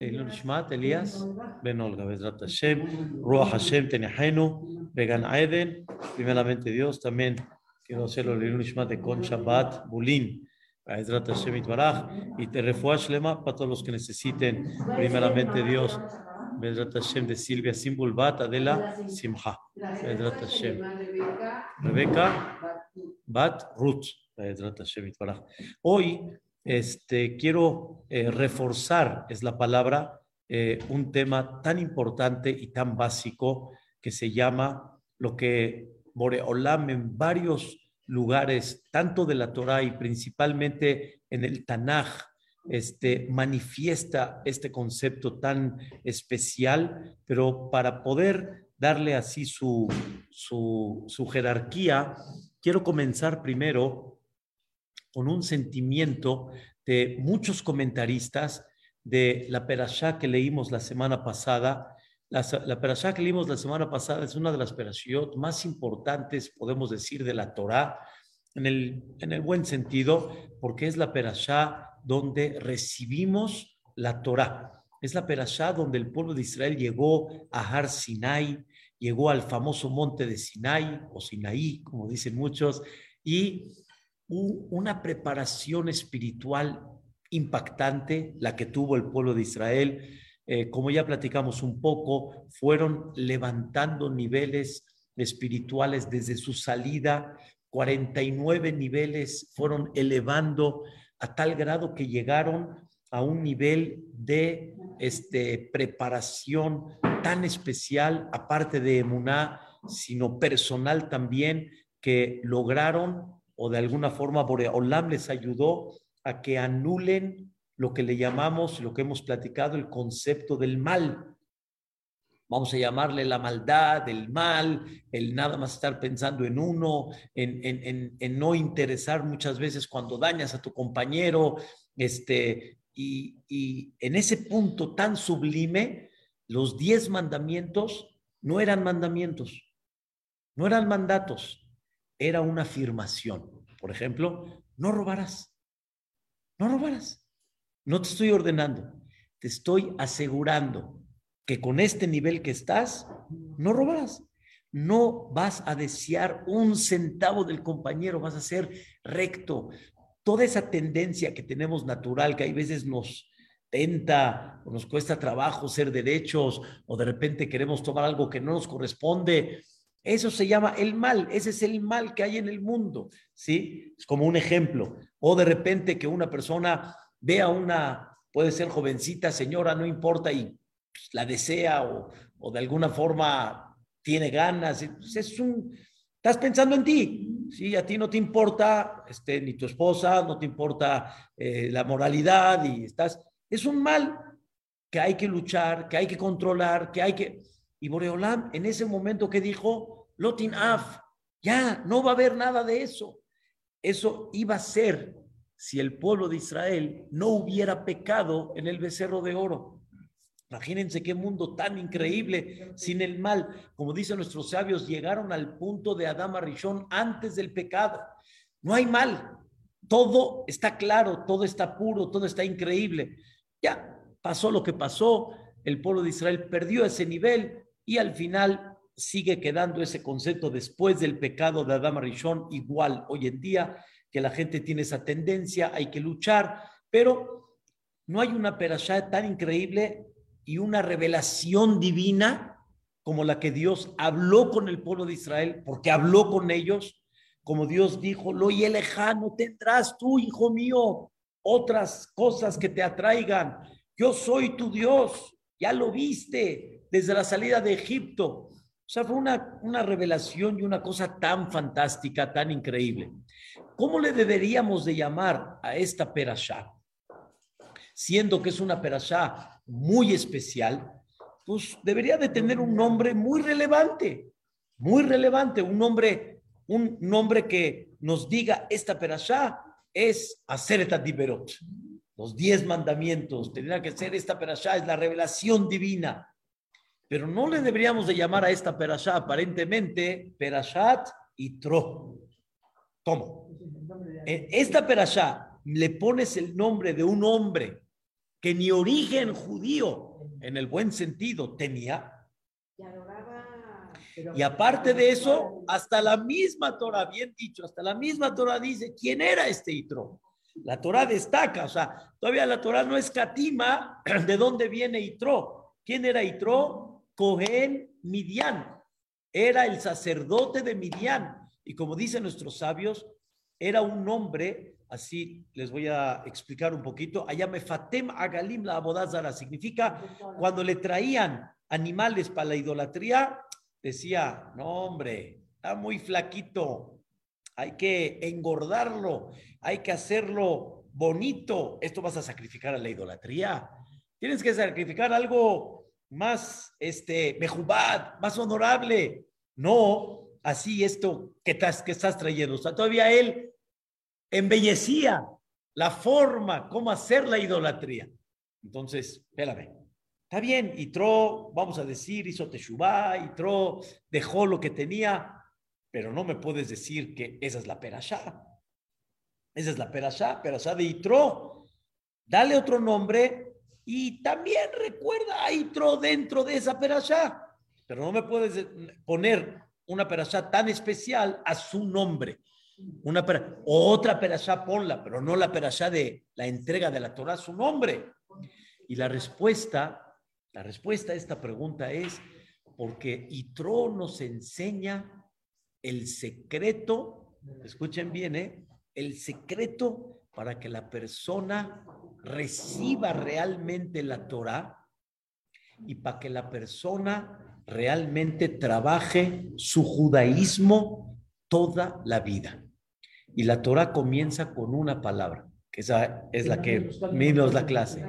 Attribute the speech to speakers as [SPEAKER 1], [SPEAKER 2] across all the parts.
[SPEAKER 1] Elon Shmat, Elías, Ben Olga, Bezrat Hashem, Ruach Hashem, Tenehenu, Vegan Aeden, primeramente Dios, también quiero hacerlo Elon Shmat de Con Shabbat, Bulín, Bezrat Hashem Itbaraj, y te refuash lema para todos los que necesiten, primeramente Dios, Bezrat Hashem de Silvia Simbulbat, Adela Simha, Bezrat Hashem, Rebeca, Bat Ruth, Bezrat Hashem Itbaraj. Hoy, este, quiero eh, reforzar, es la palabra, eh, un tema tan importante y tan básico que se llama lo que Boreolam en varios lugares, tanto de la Torah y principalmente en el Tanaj, este, manifiesta este concepto tan especial, pero para poder darle así su, su, su jerarquía, quiero comenzar primero con un sentimiento de muchos comentaristas de la perashá que leímos la semana pasada. La, perashá que leímos la semana pasada es una de las perashiot más importantes, podemos decir, de la Torá, en el, en el buen sentido, porque es la perashá donde recibimos la Torá. Es la perashá donde el pueblo de Israel llegó a Har Sinai, llegó al famoso monte de Sinai, o Sinaí, como dicen muchos, y una preparación espiritual impactante, la que tuvo el pueblo de Israel. Eh, como ya platicamos un poco, fueron levantando niveles espirituales desde su salida, 49 niveles fueron elevando a tal grado que llegaron a un nivel de este, preparación tan especial, aparte de emuná, sino personal también, que lograron o de alguna forma Boreolam les ayudó a que anulen lo que le llamamos, lo que hemos platicado, el concepto del mal. Vamos a llamarle la maldad, el mal, el nada más estar pensando en uno, en, en, en, no interesar muchas veces cuando dañas a tu compañero. Este, y, y en ese punto tan sublime, los diez mandamientos no eran mandamientos, no eran mandatos, era una afirmación. Por ejemplo, no robarás. No robarás. No te estoy ordenando. Te estoy asegurando que con este nivel que estás, no robarás. No vas a desear un centavo del compañero, vas a ser recto. Toda esa tendencia que tenemos natural, que hay veces nos tenta o nos cuesta trabajo ser derechos o de repente queremos tomar algo que no nos corresponde, eso se llama el mal, ese es el mal que hay en el mundo, ¿sí? Es como un ejemplo. O de repente que una persona vea una, puede ser jovencita, señora, no importa, y pues, la desea o, o, de alguna forma tiene ganas. Pues, es un, estás pensando en ti, ¿sí? A ti no te importa este, ni tu esposa, no te importa eh, la moralidad y estás, es un mal que hay que luchar, que hay que controlar, que hay que... Y Boreolam en ese momento que dijo, Lotin Af, ya no va a haber nada de eso. Eso iba a ser si el pueblo de Israel no hubiera pecado en el becerro de oro. Imagínense qué mundo tan increíble sin el mal. Como dicen nuestros sabios, llegaron al punto de Adama Rishon antes del pecado. No hay mal. Todo está claro, todo está puro, todo está increíble. Ya pasó lo que pasó. El pueblo de Israel perdió ese nivel y al final sigue quedando ese concepto después del pecado de Adama Rishon igual hoy en día, que la gente tiene esa tendencia, hay que luchar, pero no hay una perashá tan increíble y una revelación divina como la que Dios habló con el pueblo de Israel, porque habló con ellos, como Dios dijo, lo y lejano tendrás tú, hijo mío, otras cosas que te atraigan. Yo soy tu Dios, ya lo viste desde la salida de Egipto. O sea, fue una, una revelación y una cosa tan fantástica, tan increíble. ¿Cómo le deberíamos de llamar a esta perashá? Siendo que es una perashá muy especial, pues debería de tener un nombre muy relevante, muy relevante, un nombre, un nombre que nos diga esta perashá es hacer Diberot. Los diez mandamientos, tendría que ser esta perashá, es la revelación divina. Pero no le deberíamos de llamar a esta perashá aparentemente perashat y tro. ¿Cómo? En esta perashá le pones el nombre de un hombre que ni origen judío, en el buen sentido, tenía. Y aparte de eso, hasta la misma Torah, bien dicho, hasta la misma Torah dice quién era este Itro. La Torah destaca, o sea, todavía la Torah no escatima de dónde viene Itro. ¿Quién era Itro? Cohen Midian. Era el sacerdote de Midian. Y como dicen nuestros sabios, era un hombre, así les voy a explicar un poquito, allá me fatem agalim la abodazara, significa cuando le traían animales para la idolatría, decía, no hombre, está muy flaquito, hay que engordarlo, hay que hacerlo bonito. Esto vas a sacrificar a la idolatría. Tienes que sacrificar algo más, este, mejubad, más honorable. No, así esto que estás, que estás trayendo. O sea, todavía él embellecía la forma, cómo hacer la idolatría. Entonces, espérame. Está bien, Itro, vamos a decir, hizo Teshuvah, Itro dejó lo que tenía, pero no me puedes decir que esa es la perashá. Esa es la perashá, perashá de Itro. Dale otro nombre y también recuerda a Itro dentro de esa perashá. Pero no me puedes poner una perashá tan especial a su nombre. Una otra perashá ponla, pero no la perashá de la entrega de la Torah a su nombre. Y la respuesta, la respuesta a esta pregunta es porque Itro nos enseña el secreto, escuchen bien, ¿eh? el secreto para que la persona reciba realmente la Torah y para que la persona realmente trabaje su judaísmo toda la vida. Y la Torah comienza con una palabra, que esa es la que menos la clase.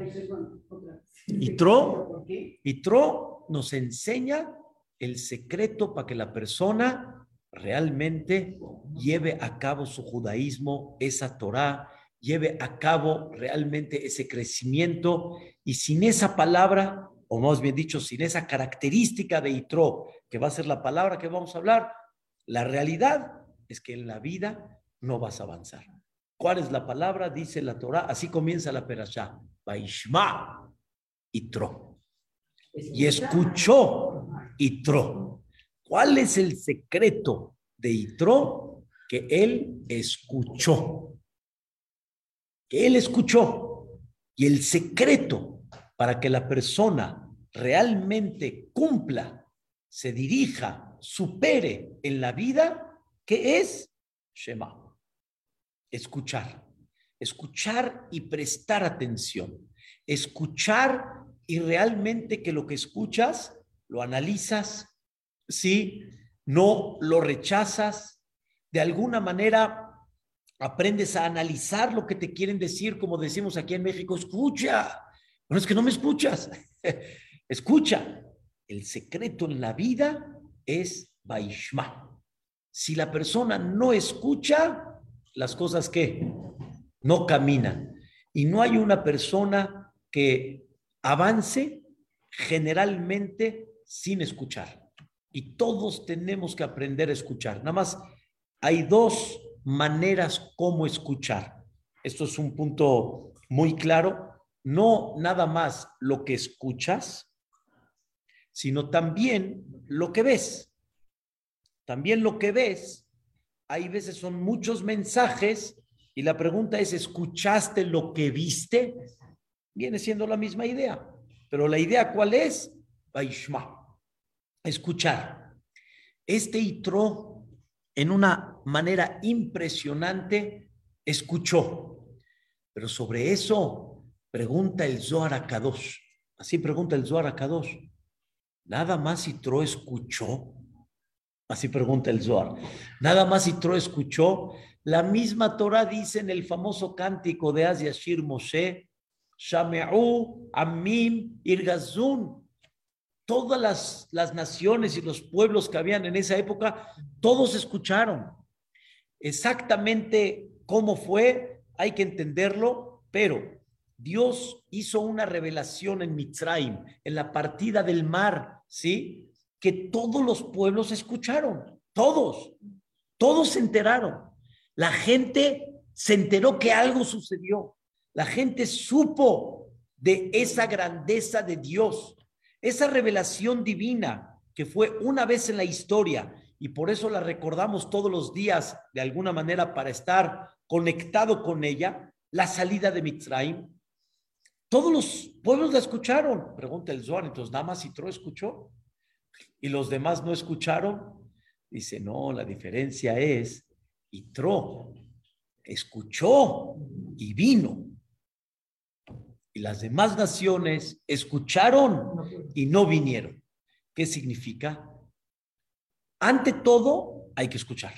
[SPEAKER 1] Y Tro, y Tro nos enseña el secreto para que la persona realmente lleve a cabo su judaísmo, esa Torah, lleve a cabo realmente ese crecimiento y sin esa palabra, o más bien dicho, sin esa característica de Itro, que va a ser la palabra que vamos a hablar, la realidad es que en la vida no vas a avanzar. ¿Cuál es la palabra? Dice la Torah, así comienza la perashá, Baishma Itro. Y escuchó Itro. ¿Cuál es el secreto de Itro? Que él escuchó. Que él escuchó. Y el secreto para que la persona realmente cumpla, se dirija, supere en la vida, que es Shema. Escuchar. Escuchar y prestar atención. Escuchar y realmente que lo que escuchas lo analizas, si no lo rechazas, de alguna manera aprendes a analizar lo que te quieren decir, como decimos aquí en México, escucha. No es que no me escuchas. escucha. El secreto en la vida es Baishma. Si la persona no escucha, las cosas que no caminan. Y no hay una persona que avance generalmente sin escuchar. Y todos tenemos que aprender a escuchar. Nada más hay dos maneras como escuchar. Esto es un punto muy claro. No nada más lo que escuchas, sino también lo que ves. También lo que ves, hay veces son muchos mensajes y la pregunta es, ¿escuchaste lo que viste? Viene siendo la misma idea. Pero la idea cuál es? Baishma escuchar. Este Itro, en una manera impresionante, escuchó. Pero sobre eso pregunta el Zohar a Kadosh. Así pregunta el Zohar a Kadosh. Nada más Itro escuchó. Así pregunta el Zohar. Nada más Itro escuchó. La misma Torah dice en el famoso cántico de Asyashir Moshe, Shame'u Amim Irgazun todas las, las naciones y los pueblos que habían en esa época, todos escucharon. Exactamente cómo fue, hay que entenderlo, pero Dios hizo una revelación en Mitzrayim, en la partida del mar, ¿sí? Que todos los pueblos escucharon, todos, todos se enteraron. La gente se enteró que algo sucedió. La gente supo de esa grandeza de Dios, esa revelación divina que fue una vez en la historia y por eso la recordamos todos los días de alguna manera para estar conectado con ella, la salida de Mitzrayim. Todos los pueblos la escucharon, pregunta el Zohar, entonces nada más Tro escuchó y los demás no escucharon. Dice, no, la diferencia es Tro escuchó y vino. Y las demás naciones escucharon y no vinieron. ¿Qué significa? Ante todo, hay que escuchar.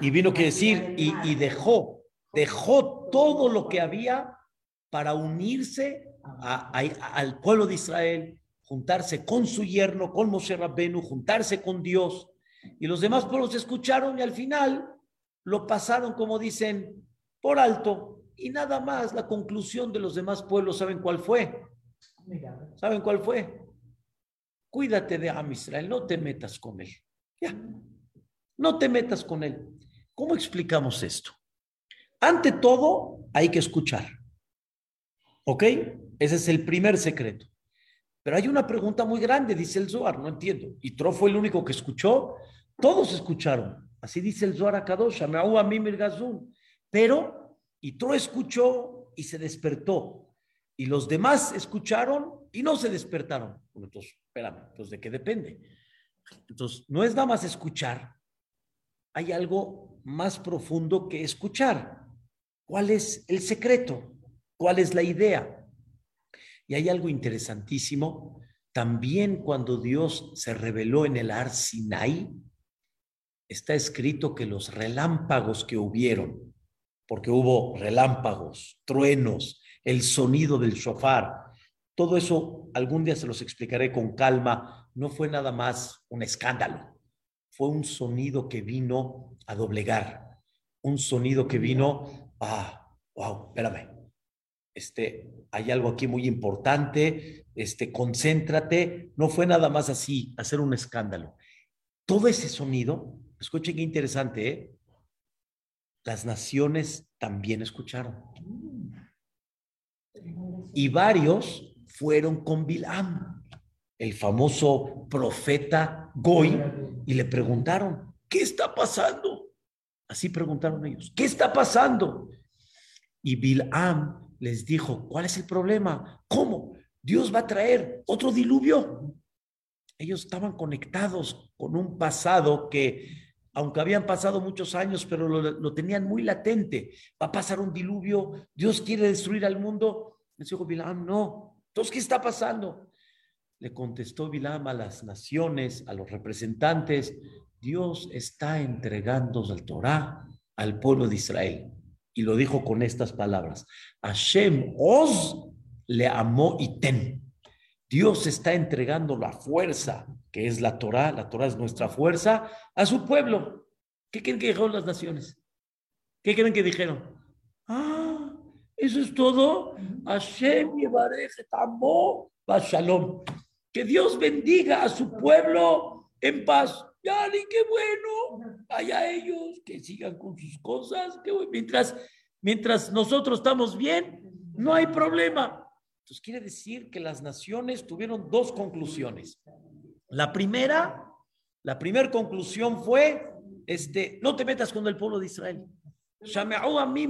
[SPEAKER 1] y vino quiere decir, y, dejó, dejó todo lo que había para unirse al pueblo de Israel, juntarse con su yerno, con Moshe Rabbenu, juntarse con Dios. Y los demás pueblos escucharon y al final lo pasaron, como dicen, por alto. Y nada más, la conclusión de los demás pueblos, ¿saben cuál fue? ¿Saben cuál fue? Cuídate de Am Israel, no te metas con él. Ya, no te metas con él. ¿Cómo explicamos esto? Ante todo, hay que escuchar. ¿Ok? Ese es el primer secreto. Pero hay una pregunta muy grande, dice el Zohar, no entiendo. ¿Y Tro fue el único que escuchó? Todos escucharon. Así dice el Zohar a Mimir Gazun. Pero Tro escuchó y se despertó. Y los demás escucharon y no se despertaron. Entonces, espérame, entonces, ¿de qué depende? Entonces, no es nada más escuchar. Hay algo más profundo que escuchar. ¿Cuál es el secreto? ¿Cuál es la idea? Y hay algo interesantísimo. También cuando Dios se reveló en el Ar Sinai, está escrito que los relámpagos que hubieron, porque hubo relámpagos, truenos, el sonido del shofar, todo eso algún día se los explicaré con calma. No fue nada más un escándalo. Fue un sonido que vino a doblegar. Un sonido que vino a, wow, espérame. Este, hay algo aquí muy importante. Este, concéntrate. No fue nada más así, hacer un escándalo. Todo ese sonido, escuchen qué interesante, ¿eh? Las naciones también escucharon. Y varios fueron con Bilam, el famoso profeta Goy, y le preguntaron, ¿qué está pasando? Así preguntaron ellos, ¿qué está pasando? Y Bilam les dijo, ¿cuál es el problema? ¿Cómo? Dios va a traer otro diluvio. Ellos estaban conectados con un pasado que, aunque habían pasado muchos años, pero lo, tenían muy latente. Va a pasar un diluvio, Dios quiere destruir al mundo. Les dijo Bilam, no, entonces, ¿qué está pasando? Le contestó Bilam a las naciones, a los representantes, Dios está entregando al Torah al pueblo de Israel. Y lo dijo con estas palabras, Hashem os le amó y ten. Dios está entregando la fuerza, que es la Torah, la Torah es nuestra fuerza, a su pueblo. ¿Qué creen que dijeron las naciones? ¿Qué creen que dijeron? Ah, eso es todo. Hashem Shalom. Que Dios bendiga a su pueblo en paz. Ya, ni qué bueno. Allá ellos que sigan con sus cosas. Mientras, mientras nosotros estamos bien, no hay problema. Entonces quiere decir que las naciones tuvieron dos conclusiones. La primera, la primera conclusión fue, este, no te metas con el pueblo de Israel. a mí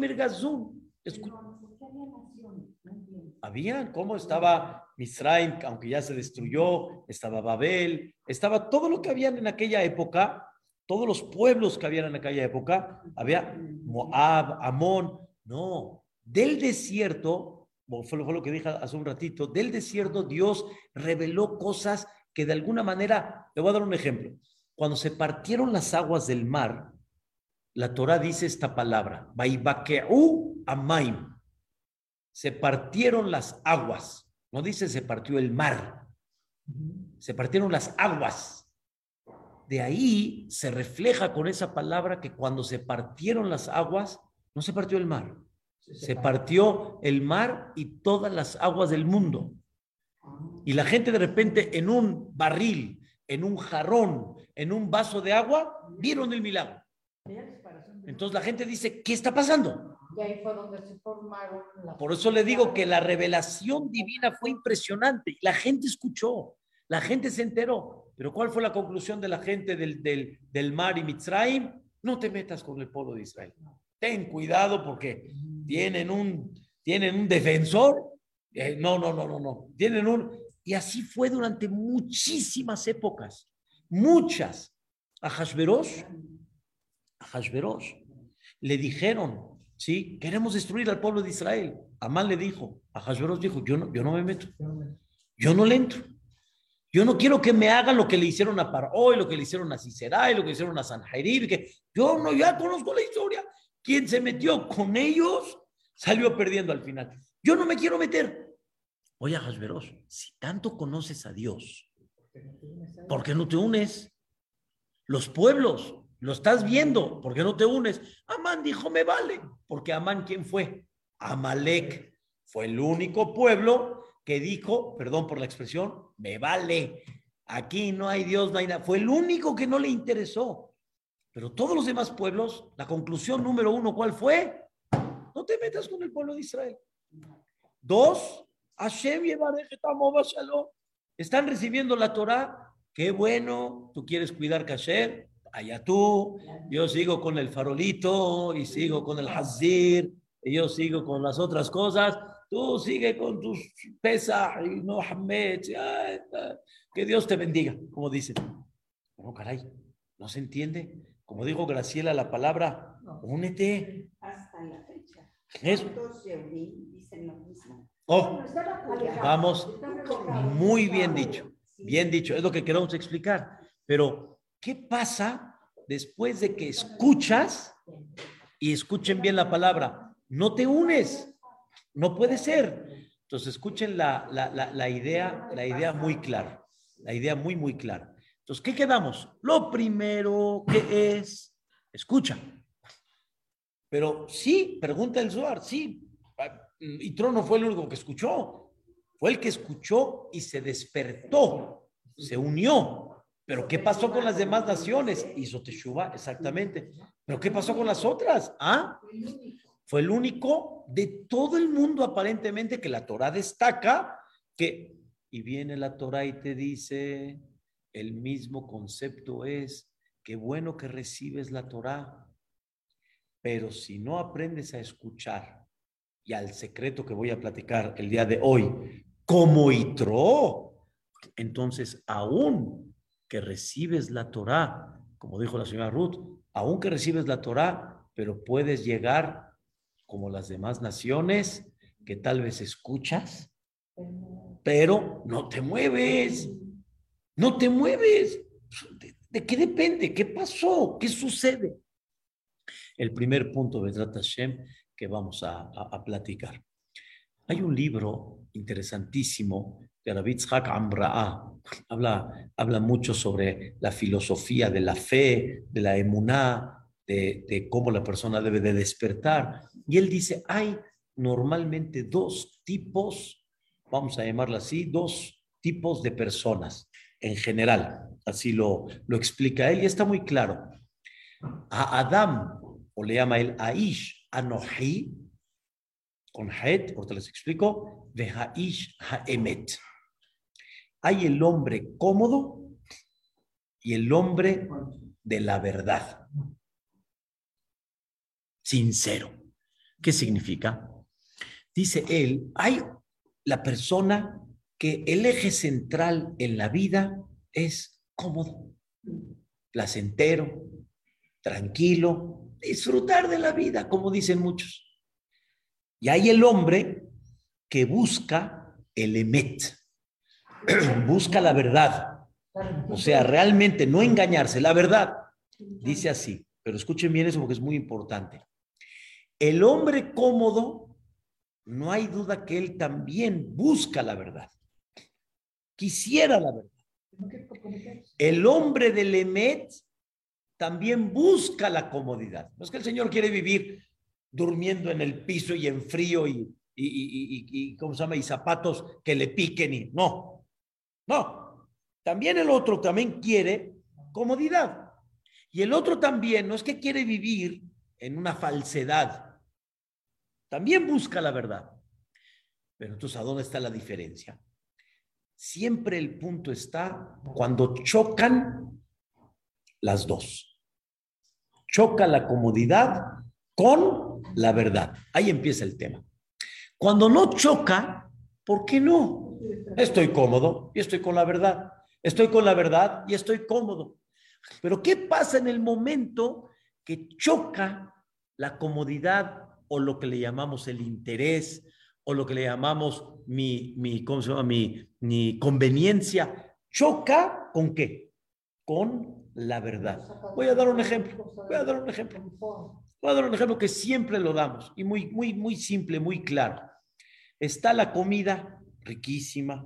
[SPEAKER 1] habían, ¿cómo estaba Misraim, aunque ya se destruyó? Estaba Babel, estaba todo lo que habían en aquella época, todos los pueblos que habían en aquella época, había Moab, Amón, no, del desierto, fue lo que dije hace un ratito, del desierto Dios reveló cosas que de alguna manera, le voy a dar un ejemplo, cuando se partieron las aguas del mar, la Torah dice esta palabra, Baibakeu Amaim, se partieron las aguas. No dice se partió el mar. Se partieron las aguas. De ahí se refleja con esa palabra que cuando se partieron las aguas, no se partió el mar. Se partió el mar y todas las aguas del mundo. Y la gente de repente en un barril, en un jarrón, en un vaso de agua, vieron el milagro. Entonces la gente dice, ¿qué está pasando?
[SPEAKER 2] Y ahí fue donde se formaron las
[SPEAKER 1] Por eso le digo que la revelación divina fue impresionante y la gente escuchó, la gente se enteró. Pero ¿cuál fue la conclusión de la gente del, del, del mar y Mitzrayim? No te metas con el pueblo de Israel. Ten cuidado porque tienen un, tienen un defensor. Eh, no, no, no, no, no. Tienen un... Y así fue durante muchísimas épocas. Muchas. A Hashverosh, a Hashverosh, le dijeron, ¿sí? Queremos destruir al pueblo de Israel. Amán le dijo, a Hashverosh dijo, yo no, yo no me meto. Yo no le entro. Yo no quiero que me hagan lo que le hicieron a Paró y lo que le hicieron a Sisera y lo que le hicieron a Sanjairib. Que yo no, ya conozco la historia. Quien se metió con ellos salió perdiendo al final. Yo no me quiero meter. Oye, Hashverosh, si tanto conoces a Dios, ¿por qué no te unes? Los pueblos, lo estás viendo, ¿por qué no te unes? Amán dijo, me vale, porque Amán, ¿quién fue? Amalek. Fue el único pueblo que dijo, perdón por la expresión, me vale. Aquí no hay Dios, no hay nada. Fue el único que no le interesó. Pero todos los demás pueblos, la conclusión número uno, ¿cuál fue? No te metas con el pueblo de Israel. Dos, Hashem. Están recibiendo la Torah. Qué bueno, tú quieres cuidar kasher, allá tú. Yo sigo con el farolito y sigo con el hazir y yo sigo con las otras cosas. Tú sigue con tus pesas y no. Que Dios te bendiga, como dicen. No, caray, no se entiende. Como dijo Graciela, la palabra, únete.
[SPEAKER 3] Hasta la fecha.
[SPEAKER 1] Es,
[SPEAKER 3] Todos dicen lo mismo.
[SPEAKER 1] oh, vamos, muy bien dicho, bien dicho, es lo que queremos explicar. Pero, ¿qué pasa después de que escuchas y escuchen bien la palabra? No te unes, no puede ser. Entonces, escuchen la, la, la, idea, la idea muy clara, la idea muy, muy clara. Entonces, ¿qué quedamos? Lo primero que es, escucha. Pero sí, pregunta el Zohar, sí. Y Trono fue el único que escuchó. Fue el que escuchó y se despertó, se unió. Pero ¿qué pasó con las demás naciones? Hizo Teshuvah, exactamente. Pero ¿qué pasó con las otras? ¿Ah? Fue el único de todo el mundo aparentemente que la Torah destaca que, y viene la Torah y te dice, el mismo concepto es, qué bueno que recibes la Torah, pero si no aprendes a escuchar y al secreto que voy a platicar el día de hoy, como Itro, entonces aún que recibes la Torah, como dijo la señora Ruth, aún que recibes la Torah, pero puedes llegar como las demás naciones que tal vez escuchas, pero no te mueves, no te mueves. ¿De, qué depende? ¿Qué pasó? ¿Qué sucede? el primer punto de Hashem que vamos a, platicar. Hay un libro interesantísimo de Rabbi Tzhak. Habla, habla mucho sobre la filosofía de la fe, de la emuná, de, cómo la persona debe de despertar. Y él dice, hay normalmente dos tipos, vamos a llamarlo así, dos tipos de personas en general. Así lo, lo explica él y está muy claro. A Adam o le llama el Aish Anohi, con Het, ahorita les explico, de Haish Haemet. Hay el hombre cómodo y el hombre de la verdad. Sincero. ¿Qué significa? Dice él, hay la persona que el eje central en la vida es cómodo, placentero, tranquilo, disfrutar de la vida, como dicen muchos. Y hay el hombre que busca el emet, busca la verdad. O sea, realmente no engañarse, la verdad. Dice así, pero escuchen bien eso porque es muy importante. El hombre cómodo, no hay duda que él también busca la verdad. Quisiera la verdad. El hombre del emet también busca la comodidad. No es que el Señor quiere vivir durmiendo en el piso y en frío y, y, y, y, ¿cómo se llama? Y zapatos que le piquen y no, no. También el otro también quiere comodidad. Y el otro también no es que quiere vivir en una falsedad. también busca la verdad. Pero entonces, ¿a dónde está la diferencia? Siempre el punto está cuando chocan las dos. Choca la comodidad con la verdad. Ahí empieza el tema. Cuando no choca, ¿por qué no? Estoy cómodo y estoy con la verdad. Estoy con la verdad y estoy cómodo. Pero ¿qué pasa en el momento que choca la comodidad o lo que le llamamos el interés o lo que le llamamos mi, mi, ¿cómo se llama? mi, mi conveniencia? ¿Choca con qué? Con la verdad. Voy a dar un ejemplo. Voy a dar un ejemplo. Voy a dar un ejemplo que siempre lo damos y muy, muy, muy simple, muy claro. Está la comida riquísima,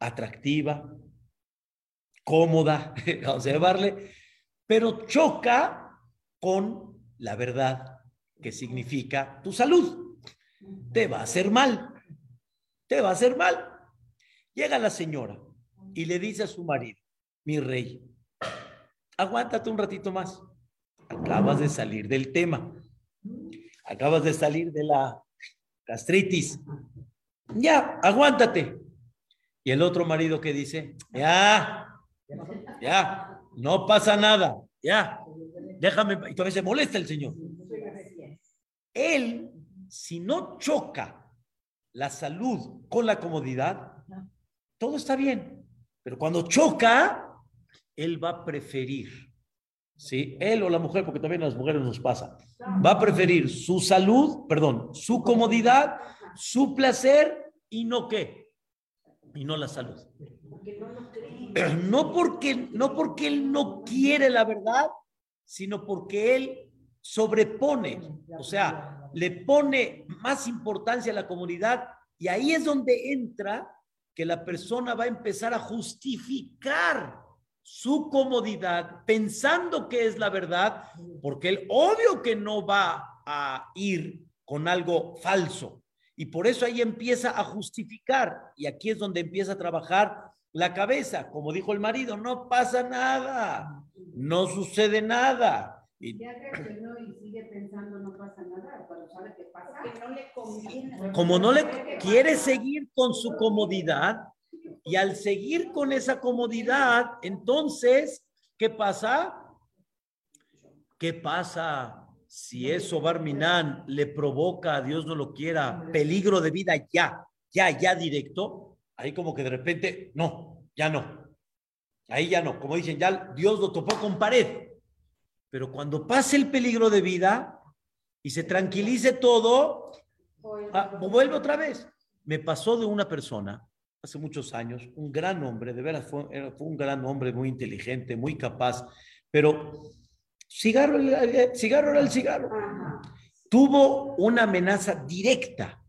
[SPEAKER 1] atractiva, cómoda, vamos a llevarle, pero choca con la verdad, que significa tu salud. Te va a hacer mal, te va a hacer mal. Llega la señora y le dice a su marido, mi rey, aguántate un ratito más. Acabas de salir del tema. Acabas de salir de la gastritis. Ya, aguántate. Y el otro marido que dice, ya, ya, no pasa nada, ya, déjame. Y todavía se molesta el Señor. Él, si no choca la salud con la comodidad, todo está bien. Pero cuando choca, él va a preferir, ¿sí? Él o la mujer, porque también a las mujeres nos pasa, va a preferir su salud, perdón, su comodidad, su placer y no qué, y no la salud. No porque, no porque él no quiere la verdad, sino porque él sobrepone, o sea, le pone más importancia a la comunidad y ahí es donde entra que la persona va a empezar a justificar su comodidad pensando que es la verdad, porque él obvio que no va a ir con algo falso. Y por eso ahí empieza a justificar. Y aquí es donde empieza a trabajar la cabeza. Como dijo el marido, no pasa nada, no sucede nada. Y
[SPEAKER 3] Ya reaccionó y sigue pensando no pasa nada, pero sabe que pasa. Que no le conviene.
[SPEAKER 1] como no le quiere seguir con su comodidad, y al seguir con esa comodidad, entonces, ¿qué pasa? ¿Qué pasa si eso Barminan le provoca, a Dios no lo quiera, peligro de vida ya, ya, ya directo? Ahí como que de repente, no, ya no. Ahí ya no. Como dicen, ya Dios lo topó con pared. Pero cuando pase el peligro de vida y se tranquilice todo, ah, vuelve otra vez. Me pasó de una persona hace muchos años, un gran hombre, de veras fue, fue un gran hombre, muy inteligente, muy capaz, pero cigarro, cigarro era el cigarro.
[SPEAKER 3] Ajá.
[SPEAKER 1] Tuvo una amenaza directa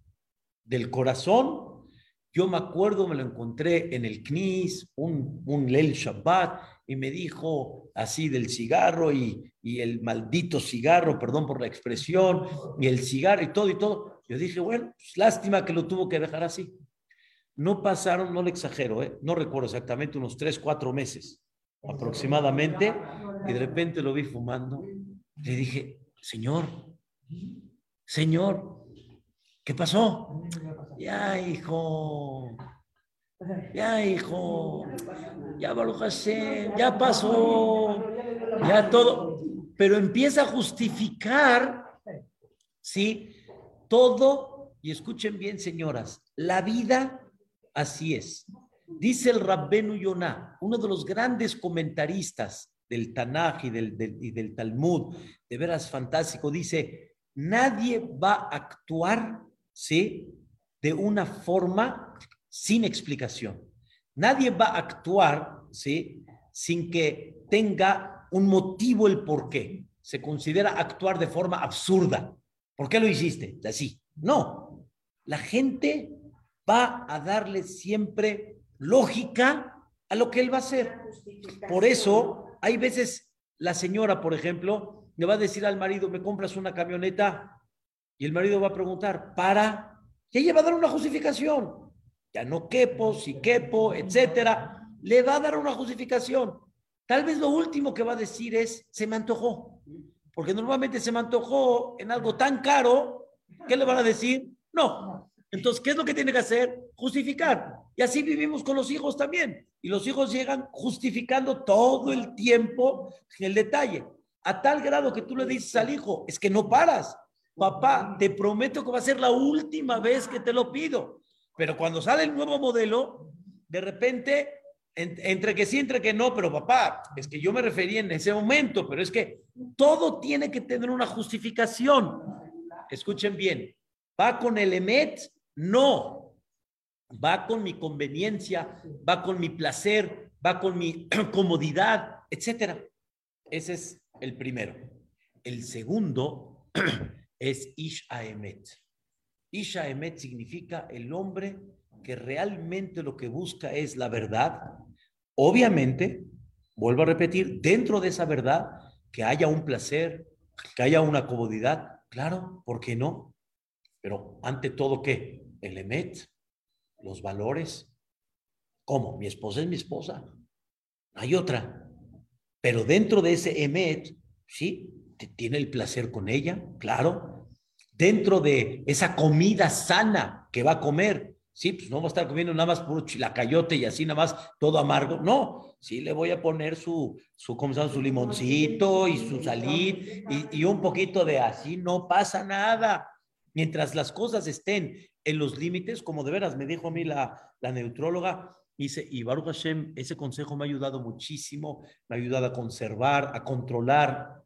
[SPEAKER 1] del corazón. Yo me acuerdo, me lo encontré en el CNIS, un, un Lel Shabbat, y me dijo así del cigarro y, y el maldito cigarro, perdón por la expresión, y el cigarro y todo y todo. Yo dije, bueno, pues, lástima que lo tuvo que dejar así. No pasaron, no le exagero, ¿eh? no recuerdo exactamente, unos tres, cuatro meses aproximadamente, y de repente lo vi fumando. Le dije, Señor, Señor, ¿qué pasó? Ya, hijo, ya, hijo, ya, Baruch ya pasó, ya todo. Pero empieza a justificar, ¿sí? Todo, y escuchen bien, señoras, la vida así es. Dice el Rabbenu Yonah, uno de los grandes comentaristas del Tanaj y del, y del Talmud, de veras fantástico, dice, nadie va a actuar, ¿sí? De una forma sin explicación. Nadie va a actuar, ¿sí? Sin que tenga un motivo el por qué. Se considera actuar de forma absurda. ¿Por qué lo hiciste? Así. No. La gente va a darle siempre lógica a lo que él va a hacer. Por eso, hay veces la señora, por ejemplo, le va a decir al marido, me compras una camioneta, y el marido va a preguntar, ¿para? Y ella va a dar una justificación. Ya no quepo, si quepo, etcétera. Le va a dar una justificación. Tal vez lo último que va a decir es, se me antojó. Porque normalmente se me antojó en algo tan caro ¿Qué le van a decir? No. Entonces, ¿qué es lo que tiene que hacer? Justificar. Y así vivimos con los hijos también. Y los hijos llegan justificando todo el tiempo el detalle. A tal grado que tú le dices al hijo, es que no paras. Papá, te prometo que va a ser la última vez que te lo pido. Pero cuando sale el nuevo modelo, de repente, entre que sí, entre que no, pero papá, es que yo me refería en ese momento, pero es que todo tiene que tener una justificación. Escuchen bien, ¿va con el EMET? No. Va con mi conveniencia, va con mi placer, va con mi comodidad, etcétera. Ese es el primero. El segundo es Ish Aemet. Ish Aemet significa el hombre que realmente lo que busca es la verdad. Obviamente, vuelvo a repetir, dentro de esa verdad, que haya un placer, que haya una comodidad. Claro, ¿por qué no? Pero ante todo, ¿qué? El Emet, los valores. ¿Cómo? Mi esposa es mi esposa. Hay otra. Pero dentro de ese Emet, sí, tiene el placer con ella, claro. Dentro de esa comida sana que va a comer, sí, pues no va a estar comiendo nada más puro chilacayote y así nada más todo amargo. No, sí le voy a poner su, su, ¿cómo se llama? su limoncito y su salir y, y un poquito de así, no pasa nada. Mientras las cosas estén en los límites, como de veras me dijo a mí la, la neutróloga, dice, y Baruch Hashem, ese consejo me ha ayudado muchísimo, me ha ayudado a conservar, a controlar,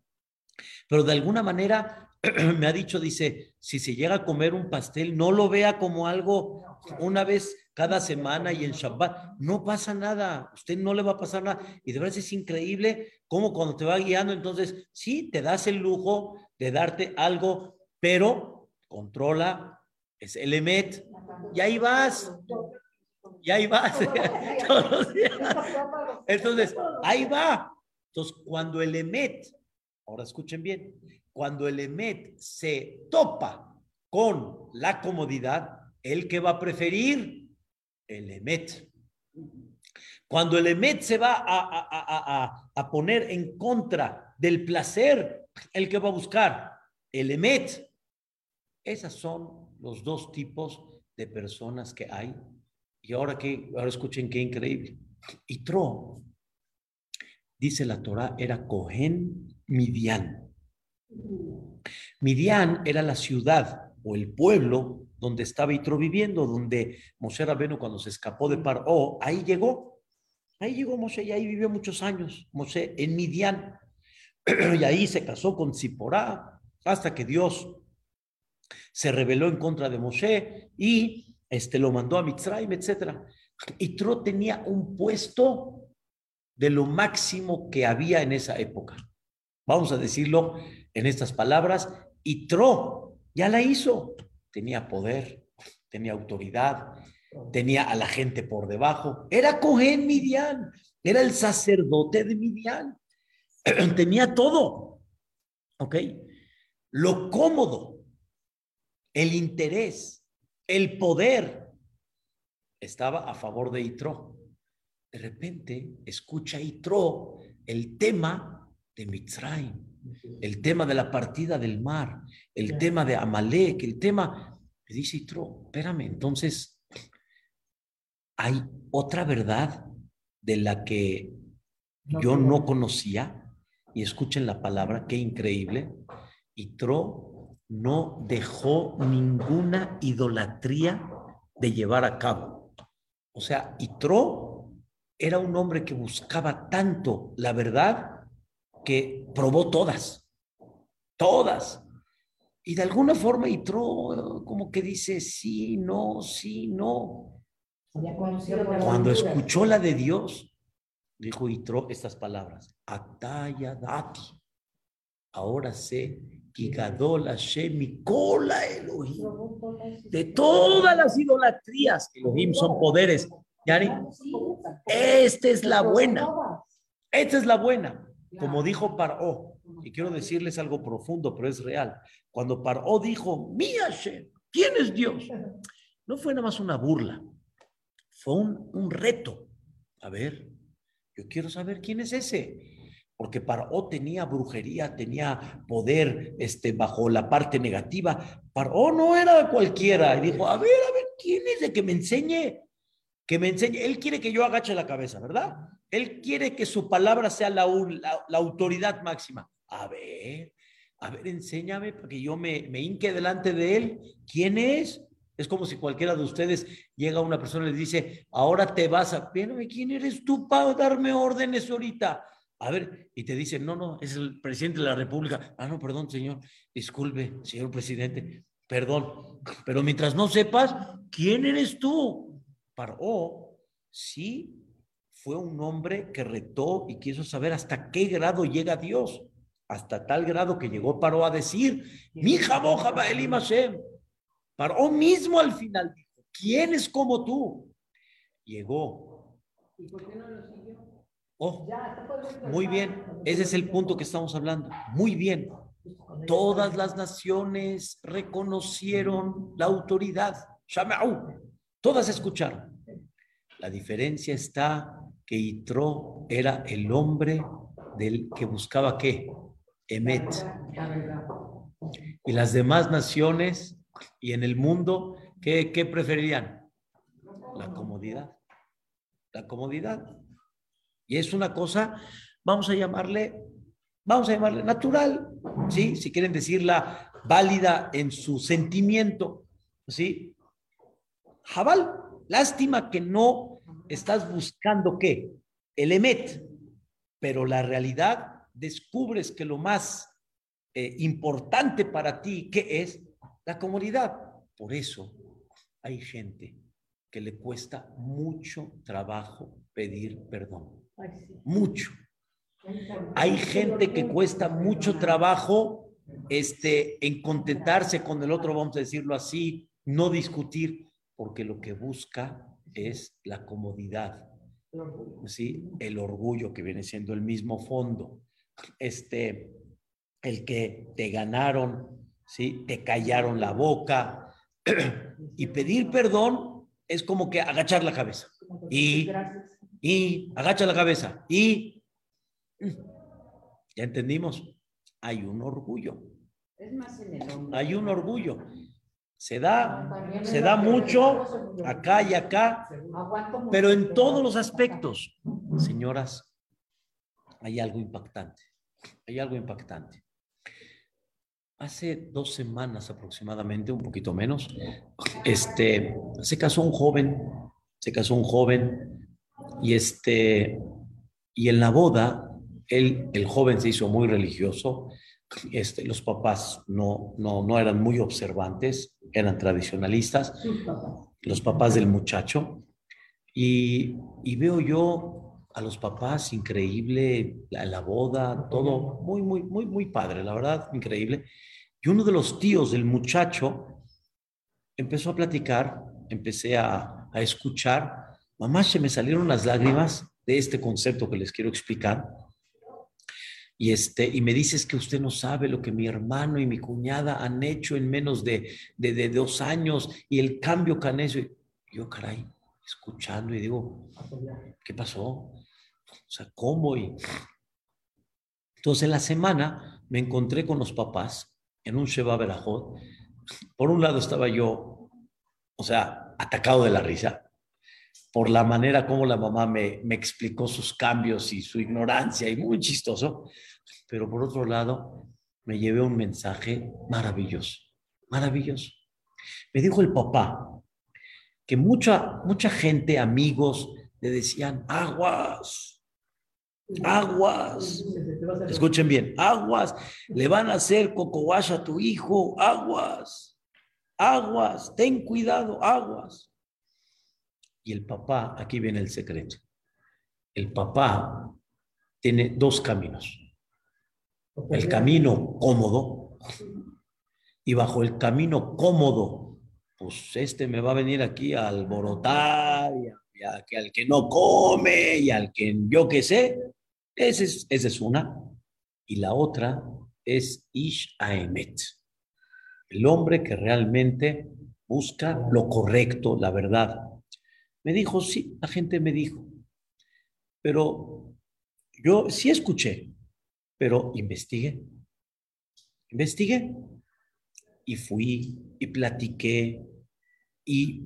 [SPEAKER 1] pero de alguna manera me ha dicho, dice, si se llega a comer un pastel, no lo vea como algo una vez cada semana y en Shabbat, no pasa nada, usted no le va a pasar nada. Y de verdad es increíble cómo cuando te va guiando, entonces, sí, te das el lujo de darte algo, pero controla, es el emet, y ahí vas, y ahí vas. Entonces, ahí va. Entonces, cuando el emet, ahora escuchen bien, cuando el emet se topa con la comodidad, ¿el que va a preferir? El emet. Cuando el emet se va a, a, a, a, poner en contra del placer, ¿el que va a buscar? El emet. Esas son los dos tipos de personas que hay. Y ahora que, ahora escuchen qué increíble. Y Tro, dice la Torah, era Cohen Midian. Midian era la ciudad o el pueblo donde estaba Itro viviendo, donde Moshe Rabenu cuando se escapó de Paró, ahí llegó. Ahí llegó Moshe y ahí vivió muchos años, Moshe en Midian. y ahí se casó con Ziporá hasta que Dios se rebeló en contra de Moshe y este, lo mandó a Mitzrayim, etc. Itro tenía un puesto de lo máximo que había en esa época. Vamos a decirlo en estas palabras. Itro ya la hizo. Tenía poder, tenía autoridad, tenía a la gente por debajo. Era Cohen Midian, era el sacerdote de Midian. tenía todo. ¿Ok? Lo cómodo, el interés, el poder estaba a favor de Itro. De repente escucha Itro el tema de Mitzrayim, el tema de la partida del mar, el tema de Amalek, el tema. Le dice Itro, espérame, entonces hay otra verdad de la que yo no conocía. Y escuchen la palabra, qué increíble. Itro no dejó ninguna idolatría de llevar a cabo. O sea, Itro era un hombre que buscaba tanto la verdad que probó todas, todas. Y de alguna forma Itro como que dice, sí, no, sí, no. Cuando escuchó la de Dios, dijo Itro estas palabras, Ataya Dati. Ahora sé Kigadol Hashem Kola Elohim. De todas las idolatrías, Elohim son poderes. ¿Yari? Esta es la buena. Esta es la buena. Como dijo Paró, y quiero decirles algo profundo, pero es real. Cuando Paró dijo, mi Hashem, ¿quién es Dios? No fue nada más una burla, fue un, un reto. A ver, yo quiero saber quién es ese. Porque Paró tenía brujería, tenía poder este, bajo la parte negativa. Paró no era cualquiera. Y dijo, a ver, a ver, ¿quién es de que me enseñe? Que me enseñe. Él quiere que yo agache la cabeza, ¿verdad? Él quiere que su palabra sea la, la, autoridad máxima. A ver, a ver, enséñame para que yo me, me hinque delante de él. ¿Quién es? Es como si cualquiera de ustedes llega a una persona y le dice, ahora te vas a... ¿Quién eres tú para darme órdenes ahorita? A ver, y te dicen, no, no, es el presidente de la República. Ah, no, perdón, señor, disculpe, señor presidente, perdón. Pero mientras no sepas, ¿quién eres tú? Paró, sí, fue un hombre que retó y quiso saber hasta qué grado llega Dios. Hasta tal grado que llegó Paró a decir, mi jaboja Hashem. Paró mismo al final dijo, ¿quién es como tú? Llegó.
[SPEAKER 3] ¿Y por qué no lo siguió?
[SPEAKER 1] Oh, muy bien, ese es el punto que estamos hablando. Muy bien. Todas las naciones reconocieron la autoridad. Todas escucharon. La diferencia está que Itro era el hombre del que buscaba qué? Emet. Y las demás naciones y en el mundo, ¿qué, qué preferían? La comodidad. La comodidad. Y es una cosa, vamos a llamarle, vamos a llamarle natural, ¿sí? Si quieren decirla válida en su sentimiento, ¿sí? Jabal, lástima que no estás buscando qué? El emet, pero la realidad descubres que lo más eh, importante para ti, ¿qué es? La comodidad. Por eso hay gente que le cuesta mucho trabajo pedir perdón. Mucho. Hay gente que cuesta mucho trabajo este, en contentarse con el otro, vamos a decirlo así, no discutir, porque lo que busca es la comodidad, ¿sí? el orgullo que viene siendo el mismo fondo, este, el que te ganaron, ¿sí? te callaron la boca, y pedir perdón es como que agachar la cabeza. Y y agacha la cabeza y ya entendimos, hay un orgullo.
[SPEAKER 3] Es más en el hombre.
[SPEAKER 1] Hay un orgullo. Se da, se da mucho acá y acá, pero en todos los aspectos. Señoras, hay algo impactante. Hay algo impactante. Hace dos semanas aproximadamente, un poquito menos, este, se casó un joven, se casó un joven y, este, y en la boda, él, el joven se hizo muy religioso. Este, los papás no, no, no eran muy observantes, eran tradicionalistas, los papás del muchacho. Y, y veo yo a los papás increíble, la, la boda, todo muy, muy, muy, muy padre, la verdad, increíble. Y uno de los tíos del muchacho empezó a platicar, empecé a, a escuchar Mamá, se me salieron las lágrimas de este concepto que les quiero explicar. Y, este, y me dices que usted no sabe lo que mi hermano y mi cuñada han hecho en menos de, de, dos años y el cambio que han hecho. yo, caray, escuchando y digo, ¿qué pasó? O sea, ¿cómo? Y... Entonces, en la semana me encontré con los papás en un Sheba Berajot. Por un lado estaba yo, o sea, atacado de la risa, por la manera como la mamá me, me explicó sus cambios y su ignorancia, y muy chistoso. Pero por otro lado, me llevé un mensaje maravilloso, maravilloso. Me dijo el papá que mucha, mucha gente, amigos, le decían, aguas, aguas. Escuchen bien, aguas, le van a hacer cocowash a tu hijo, aguas, aguas, ten cuidado, aguas. Y el papá, aquí viene el secreto. El papá tiene dos caminos. El camino cómodo y bajo el camino cómodo, pues este me va a venir aquí a alborotar y, que al que no come y al que yo qué sé. Esa es, esa es una. Y la otra es Ish Aemet. El hombre que realmente busca lo correcto, la verdad, me dijo, sí, la gente me dijo. Pero yo sí escuché, Pero investigué, investigué y fui y platiqué y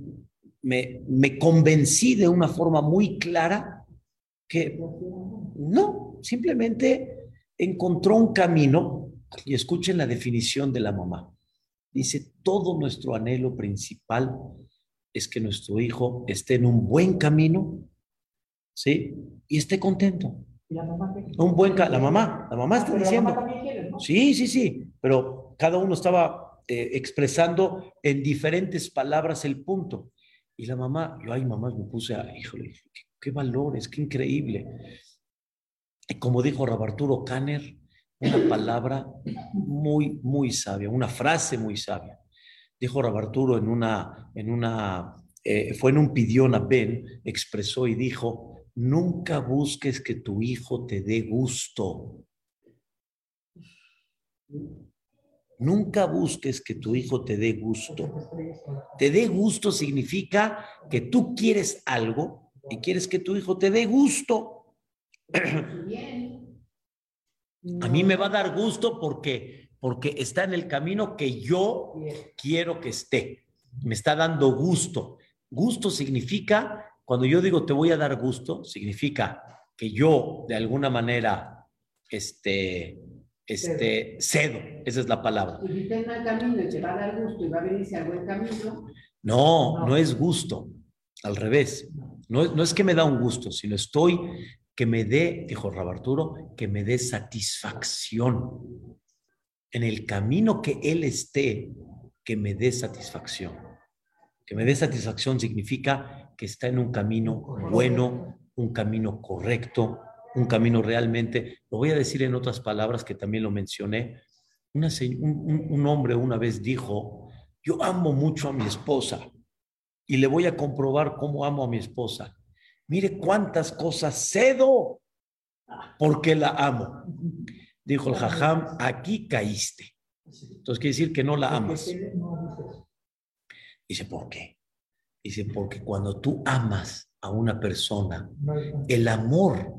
[SPEAKER 1] me, me convencí de una forma muy clara que no, simplemente encontró un camino y escuchen la definición de la mamá. Dice, todo nuestro anhelo principal es que nuestro hijo esté en un buen camino, ¿sí? Y esté contento. Un buen la mamá, la mamá está diciendo. Sí, sí, sí, pero cada uno estaba eh, expresando en diferentes palabras el punto. Y la mamá, yo, ay, mamá, me puse a, híjole, qué, qué valores, qué increíble. Y como dijo Rabarturo Kanner, una palabra muy, muy sabia, una frase muy sabia. Dijo Rabarturo en una, en una, eh, fue en un pidión a Ben, expresó y dijo, nunca busques que tu hijo te dé gusto. Nunca busques que tu hijo te dé gusto. Te dé gusto significa que tú quieres algo y quieres que tu hijo te dé gusto. A mí me va a dar gusto porque, porque está en el camino que yo quiero que esté. Me está dando gusto. Gusto significa, cuando yo digo te voy a dar gusto, significa que yo de alguna manera este, este, cedo. Esa es la palabra.
[SPEAKER 3] Y si está en camino y te va a dar gusto y va a venirse al buen camino.
[SPEAKER 1] No, no es gusto. Al revés. No, no es que me da un gusto, sino estoy que me dé, dijo Rabarturo, que me dé satisfacción. En el camino que Él esté, que me dé satisfacción. Que me dé satisfacción significa que está en un camino bueno, un camino correcto, un camino realmente, lo voy a decir en otras palabras que también lo mencioné. un, hombre una vez dijo, yo amo mucho a mi esposa y le voy a comprobar cómo amo a mi esposa Mire cuántas cosas cedo porque la amo. Dijo el jajam, aquí caíste. Entonces quiere decir que no la amas. Dice, ¿por qué? Dice, porque cuando tú amas a una persona, el amor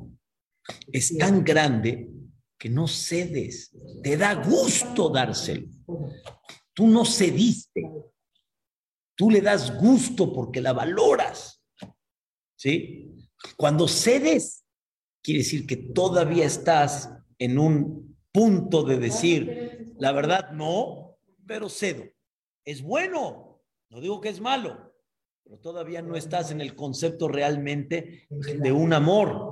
[SPEAKER 1] es tan grande que no cedes. Te da gusto dárselo. Tú no cediste. Tú le das gusto porque la valoras. ¿sí? Cuando cedes, quiere decir que todavía estás en un punto de decir, la verdad no, pero cedo. Es bueno, no digo que es malo, pero todavía no estás en el concepto realmente de un amor.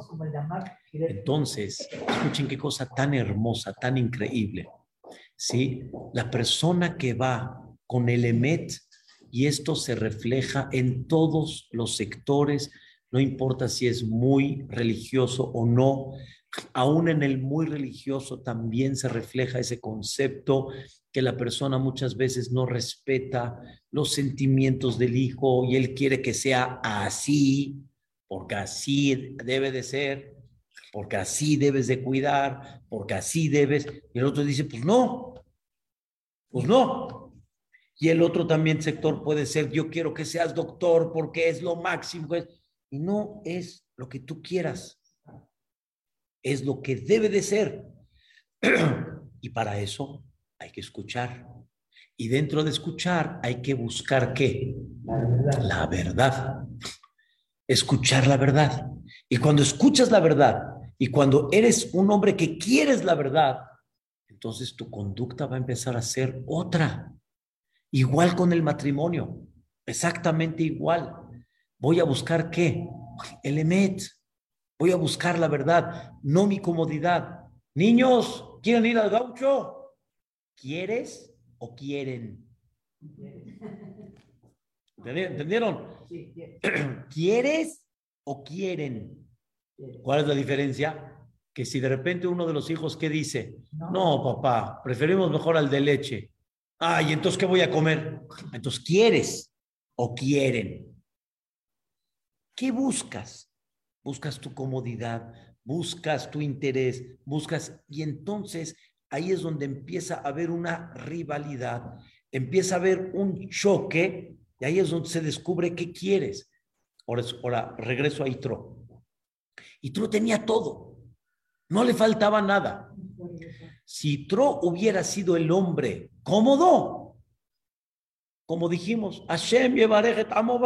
[SPEAKER 1] Entonces, escuchen qué cosa tan hermosa, tan increíble. ¿Sí? La persona que va con el emet, y esto se refleja en todos los sectores no importa si es muy religioso o no, aún en el muy religioso también se refleja ese concepto que la persona muchas veces no respeta los sentimientos del hijo y él quiere que sea así, porque así debe de ser, porque así debes de cuidar, porque así debes. Y el otro dice, pues no, pues no. Y el otro también sector puede ser, yo quiero que seas doctor porque es lo máximo. Y no es lo que tú quieras, es lo que debe de ser. y para eso hay que escuchar. Y dentro de escuchar hay que buscar qué? La verdad. Escuchar la verdad. Y cuando escuchas la verdad y cuando eres un hombre que quieres la verdad, entonces tu conducta va a empezar a ser otra. Igual con el matrimonio, exactamente igual. Voy a buscar qué? El emet. Voy a buscar la verdad, no mi comodidad. Niños, ¿quieren ir al gaucho? ¿Quieres o quieren? ¿Entendieron? ¿Quieres o quieren? ¿Cuál es la diferencia? Que si de repente uno de los hijos, ¿qué dice? No, papá, preferimos mejor al de leche. Ay, entonces, ¿qué voy a comer? Entonces, ¿quieres o quieren? ¿Qué buscas? Buscas tu comodidad, buscas tu interés, buscas, y entonces ahí es donde empieza a haber una rivalidad, empieza a haber un choque, y ahí es donde se descubre qué quieres. Ahora, regreso a Itro. Itro tenía todo, no le faltaba nada. Si Tro hubiera sido el hombre cómodo, como dijimos, Hashem Yevarejet Amo.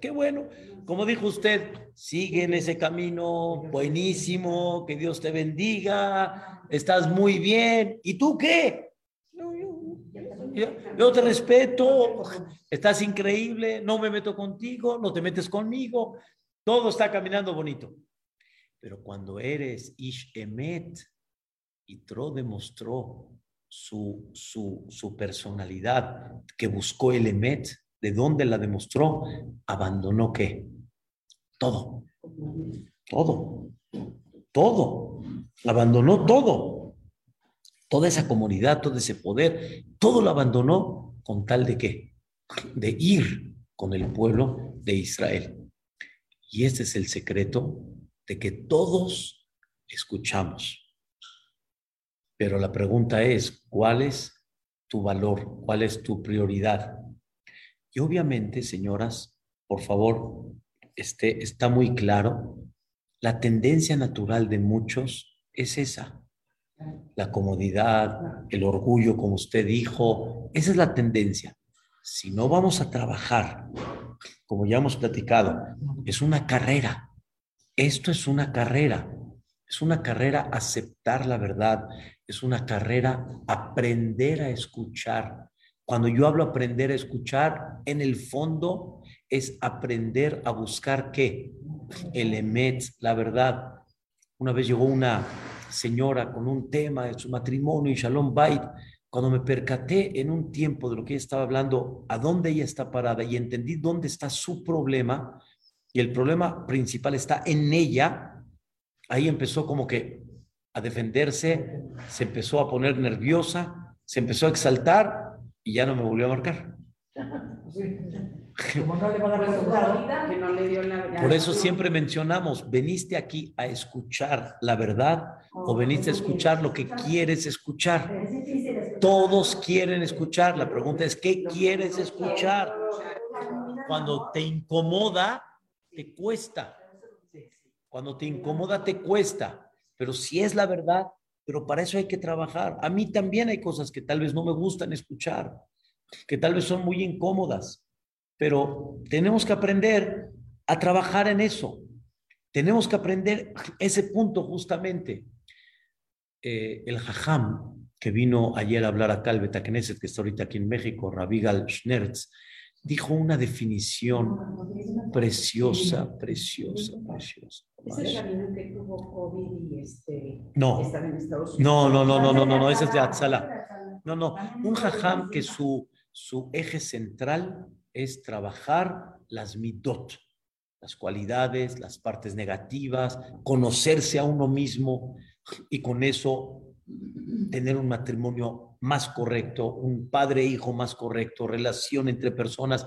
[SPEAKER 1] Qué bueno. Como dijo usted, sigue en ese camino, buenísimo, que Dios te bendiga, estás muy bien. ¿Y tú qué? Yo, te respeto, estás increíble, no me meto contigo, no te metes conmigo, todo está caminando bonito. Pero cuando eres Ish Emet, y Tro demostró su, su, su personalidad, que buscó el Emet, ¿de dónde la demostró? Abandonó qué? Todo. Todo. Todo. Abandonó todo. Toda esa comunidad, todo ese poder, todo lo abandonó con tal de qué? De ir con el pueblo de Israel. Y este es el secreto de que todos escuchamos. Pero la pregunta es, ¿cuál es tu valor? ¿Cuál es tu prioridad? Y obviamente, señoras, por favor, está muy claro, la tendencia natural de muchos es esa. La comodidad, el orgullo, como usted dijo, esa es la tendencia. Si no vamos a trabajar, como ya hemos platicado, es una carrera. Esto es una carrera. Es una carrera aceptar la verdad. Es una carrera aprender a escuchar. Cuando yo hablo aprender a escuchar, en el fondo es aprender a buscar qué? El emet, la verdad. Una vez llegó una señora con un tema de su matrimonio y Shalom Bait. Cuando me percaté en un tiempo de lo que ella estaba hablando, a dónde ella está parada y entendí dónde está su problema, y el problema principal está en ella, ahí empezó como que a defenderse, se empezó a poner nerviosa, se empezó a exaltar y ya no me volvió a marcar. Por eso siempre mencionamos, veniste aquí a escuchar la verdad o veniste a escuchar lo que quieres escuchar. Todos quieren escuchar. La pregunta es, ¿qué quieres escuchar? Cuando te incomoda, te cuesta. Cuando te incomoda, te cuesta. Pero si es la verdad, pero para eso hay que trabajar. A mí también hay cosas que tal vez no me gustan escuchar, que tal vez son muy incómodas, pero tenemos que aprender a trabajar en eso. Tenemos que aprender ese punto justamente. Eh, el Jajam, que vino ayer a hablar acá, el Betacneset, que está ahorita aquí en México, Rabigal Schnertz, dijo una definición preciosa, preciosa, preciosa. ¿Es el que tuvo COVID y este, no. en Estados Unidos? No, no, no, no, no, no, no, ese es de Atzala. No, no, un jajam que su, su eje central es trabajar las midot, las cualidades, las partes negativas, conocerse a uno mismo y con eso tener un matrimonio más correcto, un padre-hijo más correcto, relación entre personas.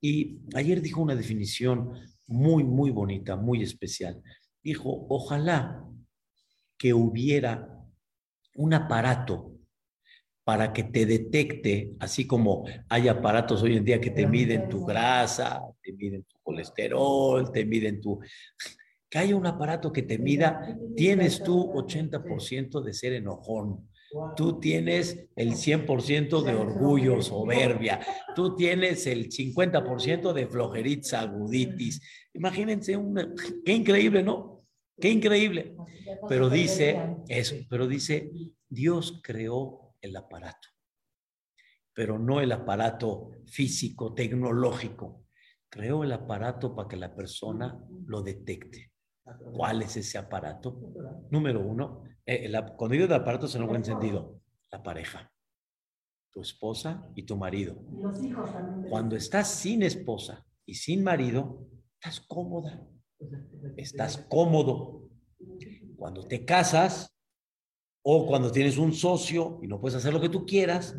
[SPEAKER 1] Y ayer dijo una definición muy, muy bonita, muy especial. Dijo, ojalá que hubiera un aparato para que te detecte, así como hay aparatos hoy en día que te miden tu grasa, te miden tu colesterol, te miden tu que haya un aparato que te mida, tienes tú 80% de ser enojón, tú tienes el 100% de orgullo, soberbia, tú tienes el 50% de flojeritis, aguditis. Imagínense, una, qué increíble, ¿no? Qué increíble. Pero dice eso, pero dice, Dios creó el aparato, pero no el aparato físico, tecnológico. Creó el aparato para que la persona lo detecte. ¿Cuál es ese aparato? Número uno, eh, cuando digo de aparato se lo buen sentido, la pareja, tu esposa y tu marido. Cuando estás sin esposa y sin marido, estás cómoda, estás cómodo. Cuando te casas o cuando tienes un socio y no puedes hacer lo que tú quieras,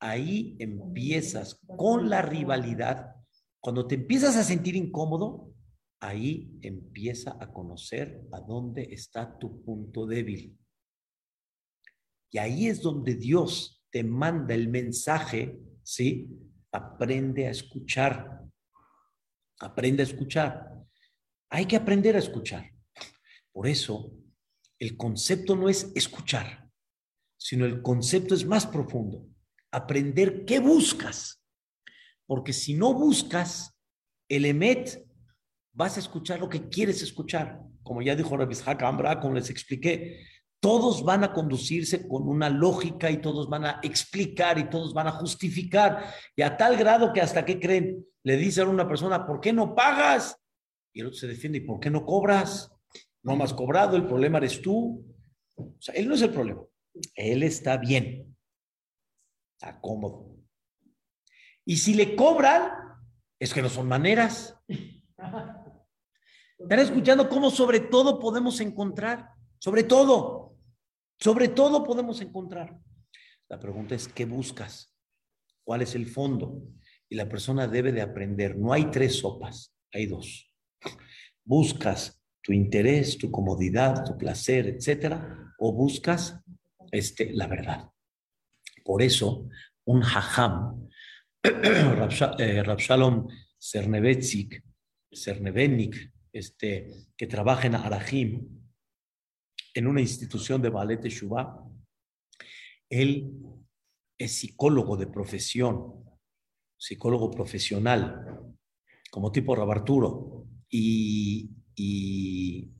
[SPEAKER 1] ahí empiezas con la rivalidad. Cuando te empiezas a sentir incómodo, ahí empieza a conocer a dónde está tu punto débil. Y ahí es donde Dios te manda el mensaje, ¿sí? Aprende a escuchar. Aprende a escuchar. Hay que aprender a escuchar. Por eso, el concepto no es escuchar, sino el concepto es más profundo. Aprender qué buscas. Porque si no buscas el emet, vas a escuchar lo que quieres escuchar. Como ya dijo Rabishak Ambra, como les expliqué, todos van a conducirse con una lógica y todos van a explicar y todos van a justificar. Y a tal grado que hasta que creen, le dicen a una persona, ¿por qué no pagas? Y el otro se defiende, ¿y por qué no cobras? No me has cobrado, el problema eres tú. O sea, él no es el problema. Él está bien. Está cómodo. Y si le cobran, es que no son maneras. Están escuchando cómo sobre todo podemos encontrar. Sobre todo. Sobre todo podemos encontrar. La pregunta es, ¿qué buscas? ¿Cuál es el fondo? Y la persona debe de aprender. No hay tres sopas, hay dos. Buscas tu interés, tu comodidad, tu placer, etcétera, o buscas este, la verdad. Por eso, un hajam, Rabshalom Cernevetzik, Cernevenik, este, que trabaja en Arahim, en una institución de ballet de Shubá. Él es psicólogo de profesión, psicólogo profesional, como tipo Rabarturo, y, y,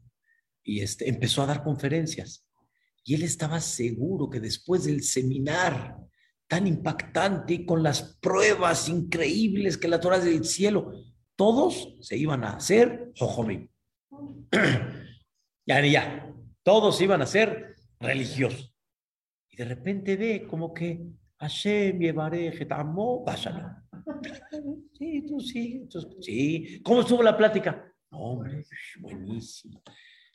[SPEAKER 1] y este, empezó a dar conferencias. Y él estaba seguro que después del seminar tan impactante y con las pruebas increíbles que la Torah del cielo, todos se iban a hacer jojomim. ya, ya, todos iban a ser religiosos. Y de repente ve como que Hashem, Yevarej, Amó, pásalo. Sí, tú sí, sí. ¿Cómo estuvo la plática? Hombre, buenísimo.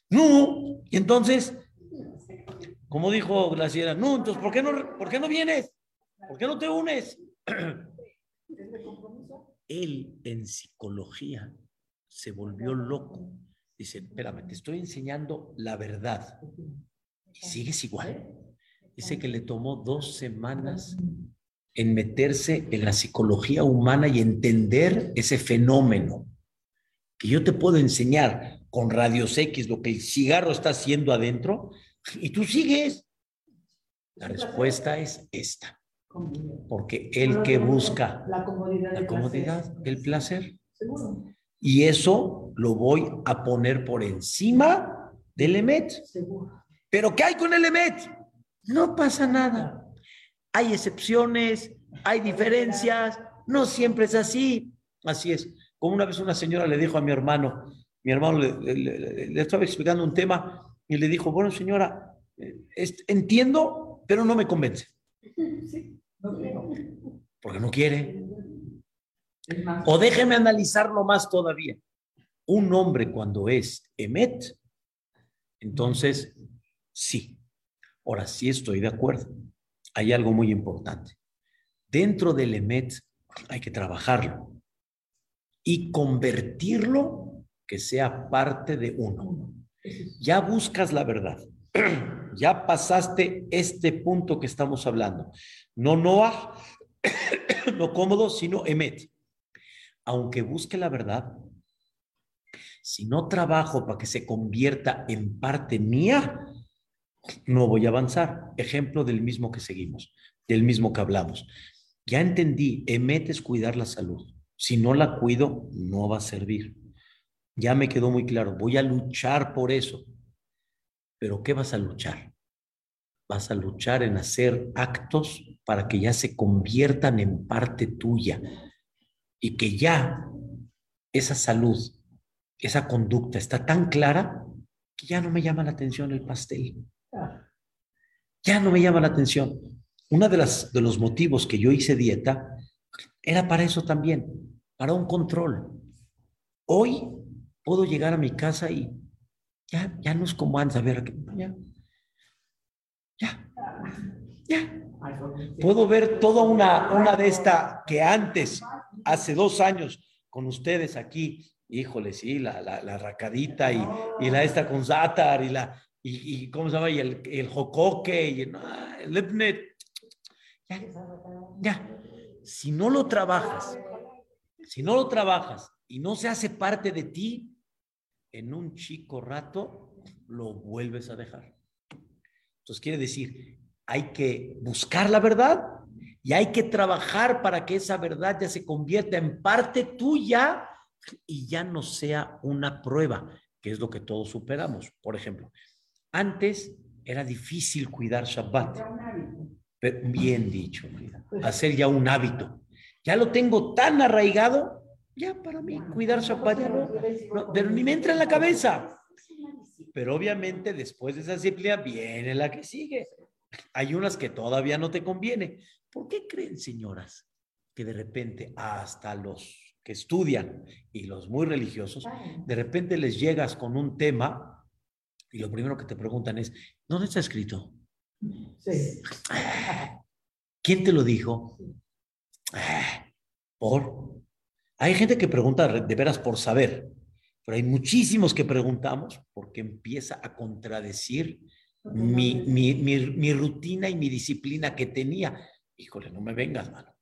[SPEAKER 1] No, y entonces, como dijo Glaciera, no, entonces, ¿por qué no, ¿por qué no vienes? ¿Por qué no te unes? Él en psicología se volvió loco Dice, espérame, te estoy enseñando la verdad. ¿Y sigues igual? Dice que le tomó dos semanas en meterse en la psicología humana y entender ese fenómeno. Que yo te puedo enseñar con radios X lo que el cigarro está haciendo adentro y tú sigues. La respuesta es esta. Porque el que busca la comodidad, el placer. Y eso lo voy a poner por encima del EMET. Pero ¿qué hay con el EMET? No pasa nada. Hay excepciones, hay diferencias, no siempre es así. Así es. Como una vez una señora le dijo a mi hermano, mi hermano le, estaba explicando un tema y le dijo, bueno señora, eh, entiendo, pero no me convence. Porque no quiere. O déjeme analizarlo más todavía. Un hombre cuando es emet, entonces sí. Ahora sí estoy de acuerdo. Hay algo muy importante. Dentro del emet hay que trabajarlo y convertirlo que sea parte de uno. Ya buscas la verdad. Ya pasaste este punto que estamos hablando. No Noah, no cómodo, sino emet aunque busque la verdad, si no trabajo para que se convierta en parte mía, no voy a avanzar. Ejemplo del mismo que seguimos, del mismo que hablamos. Ya entendí, Emet es cuidar la salud. Si no la cuido, no va a servir. Ya me quedó muy claro, voy a luchar por eso. Pero ¿qué vas a luchar? Vas a luchar en hacer actos para que ya se conviertan en parte tuya y que ya esa salud, esa conducta está tan clara que ya no me llama la atención el pastel. Ya no me llama la atención. Uno de, las, de los motivos que yo hice dieta era para eso también, para un control. Hoy puedo llegar a mi casa y ya, ya no es como antes, a ver, ya, ya, ya. Puedo ver toda una, una de esta que antes hace dos años con ustedes aquí, híjole, sí, la, la, racadita y, y, la esta con Zatar y la, y, ¿cómo se llama? Y el, el jocoque y el, el Ya, ya. Si no lo trabajas, si no lo trabajas y no se hace parte de ti, en un chico rato lo vuelves a dejar. Entonces quiere decir, hay que buscar la verdad y hay que trabajar para que esa verdad ya se convierta en parte tuya y ya no sea una prueba, que es lo que todos superamos. Por ejemplo, antes era difícil cuidar Shabbat. Bien dicho, hacer ya un hábito. Ya lo tengo tan arraigado, ya para mí cuidar ya no, no, pero ni me entra en la cabeza. Pero obviamente después de esa disciplina viene la que sigue. Hay unas que todavía no te conviene. ¿Por qué creen, señoras, que de repente hasta los que estudian y los muy religiosos, de repente les llegas con un tema y lo primero que te preguntan es, ¿dónde está escrito?
[SPEAKER 2] Sí.
[SPEAKER 1] ¿Quién te lo dijo? ¿Por? Hay gente que pregunta de veras por saber, pero hay muchísimos que preguntamos porque empieza a contradecir mi, mi, mi, mi rutina y mi disciplina que tenía. Híjole, no me vengas, mano.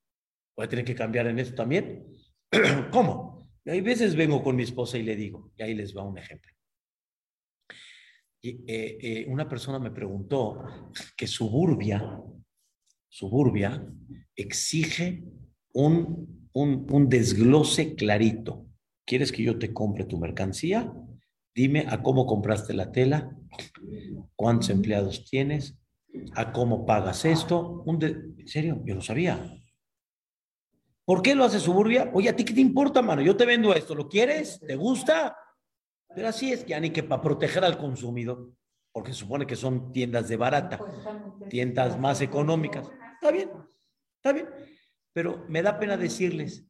[SPEAKER 1] Voy a tener que cambiar en esto también. ¿Cómo? Hay veces vengo con mi esposa y le digo, y ahí les va un ejemplo. Eh, eh, una persona me preguntó que Suburbia, Suburbia exige un, un, un desglose clarito. ¿Quieres que yo te compre tu mercancía? Dime a cómo compraste la tela, cuántos empleados tienes, a cómo pagas esto. ¿En serio? Yo no sabía. ¿Por qué lo hace Suburbia? Oye, ¿a ti qué te importa, mano? Yo te vendo esto, ¿lo quieres? ¿Te gusta? Pero así es, ya ni que para proteger al consumidor, porque se supone que son tiendas de barata, tiendas más económicas. Está bien, está bien. Pero me da pena decirles,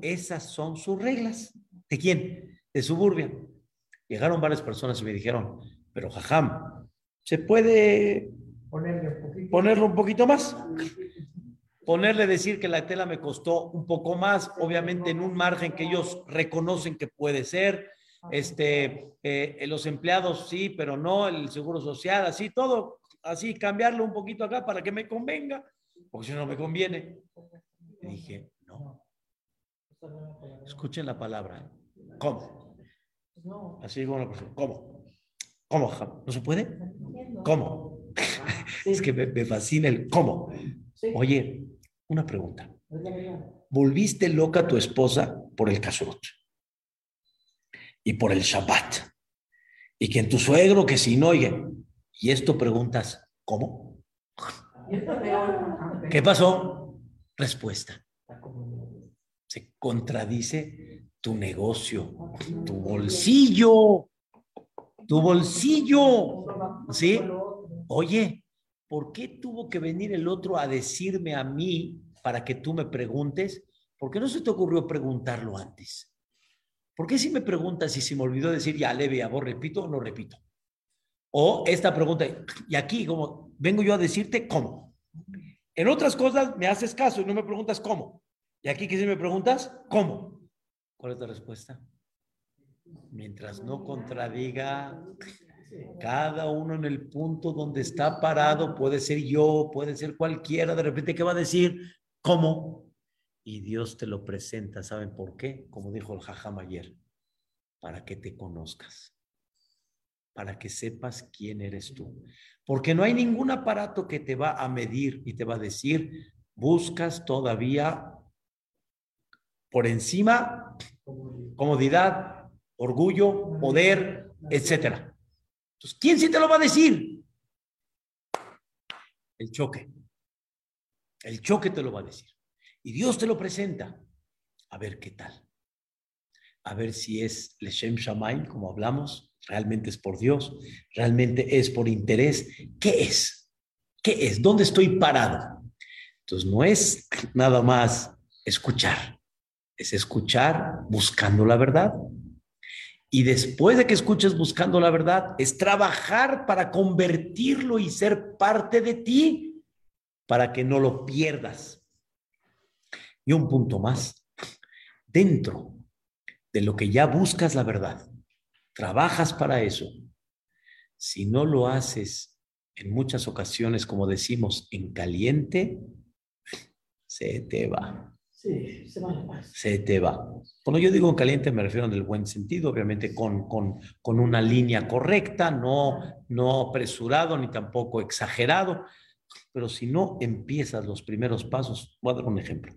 [SPEAKER 1] esas son sus reglas. ¿De quién? De Suburbia. Llegaron varias personas y me dijeron, pero jajam, ¿se puede ponerlo un poquito más? ponerle decir que la tela me costó un poco más, obviamente en un margen que ellos reconocen que puede ser. Este, eh, los empleados sí, pero no, el seguro social, así, todo, así, cambiarlo un poquito acá para que me convenga, porque si no me conviene. Dije, no. Escuchen la palabra. ¿Cómo? Así persona. ¿Cómo? ¿Cómo? ¿No se puede? ¿Cómo? Es que me, fascina el cómo. Oye, una pregunta. ¿Volviste loca tu esposa por el kashrut? Y por el Shabbat. Y que en tu suegro, que si no, oye. Y esto preguntas, ¿cómo? ¿Qué pasó? Respuesta. Se contradice tu negocio, tu bolsillo, tu bolsillo. ¿Sí? Oye, ¿por qué tuvo que venir el otro a decirme a mí para que tú me preguntes? ¿Por qué no se te ocurrió preguntarlo antes? ¿Por qué si me preguntas y si me olvidó decir ya leve, a vos repito no repito? O esta pregunta, y aquí como vengo yo a decirte cómo. En otras cosas me haces caso y no me preguntas cómo. Y aquí que si me preguntas cómo. ¿Cuál es la respuesta? Mientras no contradiga cada uno en el punto donde está parado, puede ser yo, puede ser cualquiera, de repente, ¿qué va a decir? ¿Cómo? Y Dios te lo presenta, ¿saben por qué? Como dijo el Jajam ayer, para que te conozcas, para que sepas quién eres tú. Porque no hay ningún aparato que te va a medir y te va a decir, buscas todavía por encima comodidad, orgullo, poder, etcétera. Entonces, ¿quién sí te lo va a decir? El choque. El choque te lo va a decir. Y Dios te lo presenta. A ver qué tal. A ver si es Leshem Shamaim, como hablamos, realmente es por Dios, realmente es por interés. ¿Qué es? ¿Qué es? ¿Dónde estoy parado? Entonces, no es nada más escuchar, es escuchar buscando la verdad, y después de que escuches buscando la verdad, es trabajar para convertirlo y ser parte de ti, para que no lo pierdas. Y un punto más, dentro de lo que ya buscas la verdad, trabajas para eso. Si no lo haces en muchas ocasiones, como decimos, en caliente, se te va.
[SPEAKER 2] Sí, se va
[SPEAKER 1] se te va. Cuando yo digo en caliente me refiero en el buen sentido, obviamente con, con, con una línea correcta, no, no apresurado ni tampoco exagerado, pero si no empiezas los primeros pasos, voy a dar un ejemplo.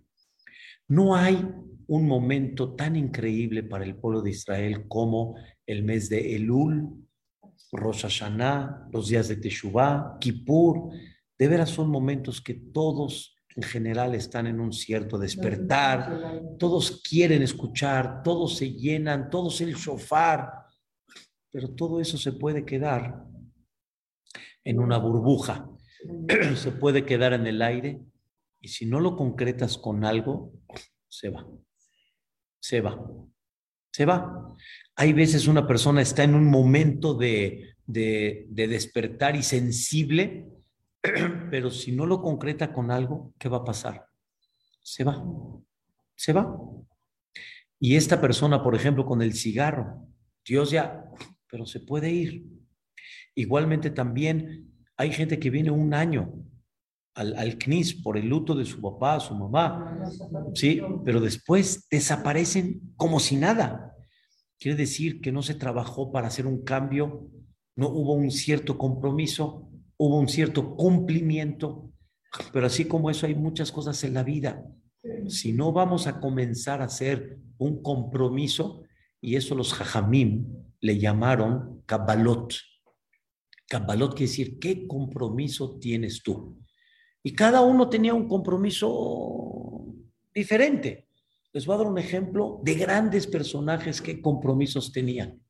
[SPEAKER 1] No hay un momento tan increíble para el pueblo de Israel como el mes de Elul, Rosh Hashanah, los días de Teshuvah, Kippur. De veras son momentos que todos en general están en un cierto despertar, todos quieren escuchar, todos se llenan, todos el shofar, pero todo eso se puede quedar en una burbuja, se puede quedar en el aire y si no lo concretas con algo, se va, se va, se va. Hay veces una persona está en un momento de, de, de despertar y sensible, pero si no lo concreta con algo, ¿qué va a pasar? Se va, se va. Y esta persona, por ejemplo, con el cigarro, Dios ya, pero se puede ir. Igualmente también hay gente que viene un año al, al CNIS por el luto de su papá, su mamá, sí, pero después desaparecen como si nada. Quiere decir que no se trabajó para hacer un cambio, no hubo un cierto compromiso, hubo un cierto cumplimiento, pero así como eso hay muchas cosas en la vida. Si no vamos a comenzar a hacer un compromiso, y eso los jajamim le llamaron kabbalot. Kabbalot quiere decir, ¿qué compromiso tienes tú? Y cada uno tenía un compromiso diferente. Les voy a dar un ejemplo de grandes personajes qué compromisos tenían.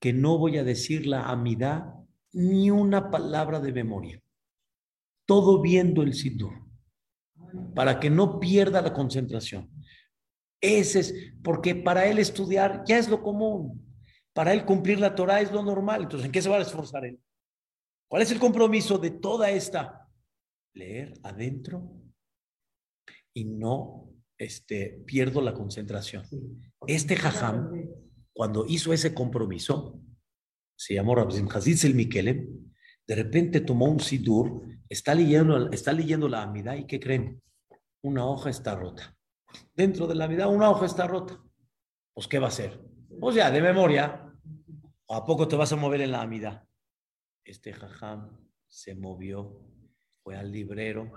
[SPEAKER 1] Que no voy a decir la amidad ni una palabra de memoria. Todo viendo el sidur. Para que no pierda la concentración. Ese es, porque para él estudiar ya es lo común. Para él cumplir la Torah es lo normal. Entonces, ¿en qué se va a esforzar él? ¿Cuál es el compromiso de toda esta? Leer adentro y no este, pierdo la concentración. Este jajam, cuando hizo ese compromiso, se llamó Rabzim Hazitz el Mikelem, de repente tomó un sidur, está leyendo, está leyendo la amidad y ¿qué creen? Una hoja está rota. Dentro de la amidad una hoja está rota. Pues ¿qué va a hacer? Pues ya, de memoria. ¿O a poco te vas a mover en la amidad? Este jajam se movió, fue al librero,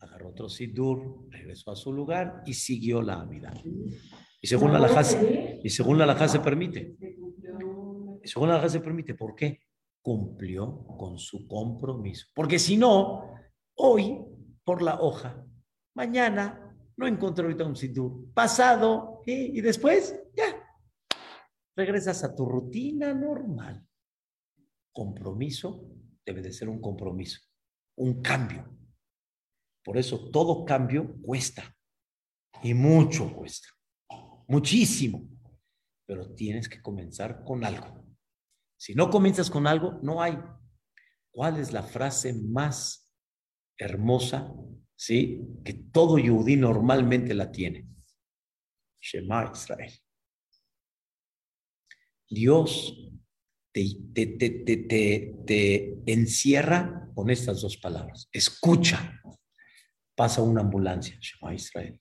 [SPEAKER 1] agarró otro sidur, regresó a su lugar y siguió la amidad. Y según la alajá, y según la alajá se permite. Y según la alajá se permite. ¿Por qué? Cumplió con su compromiso. Porque si no, hoy por la hoja, mañana no encontré ahorita un sidur, pasado ¿eh? y después ya regresas a tu rutina normal. Compromiso debe de ser un compromiso, un cambio. Por eso todo cambio cuesta y mucho cuesta, muchísimo. Pero tienes que comenzar con algo. Si no comienzas con algo, no hay. ¿Cuál es la frase más hermosa, sí, que todo yudí normalmente la tiene? Shema Israel. Dios te, encierra con estas dos palabras. Escucha. Pasa una ambulancia, Shema Israel.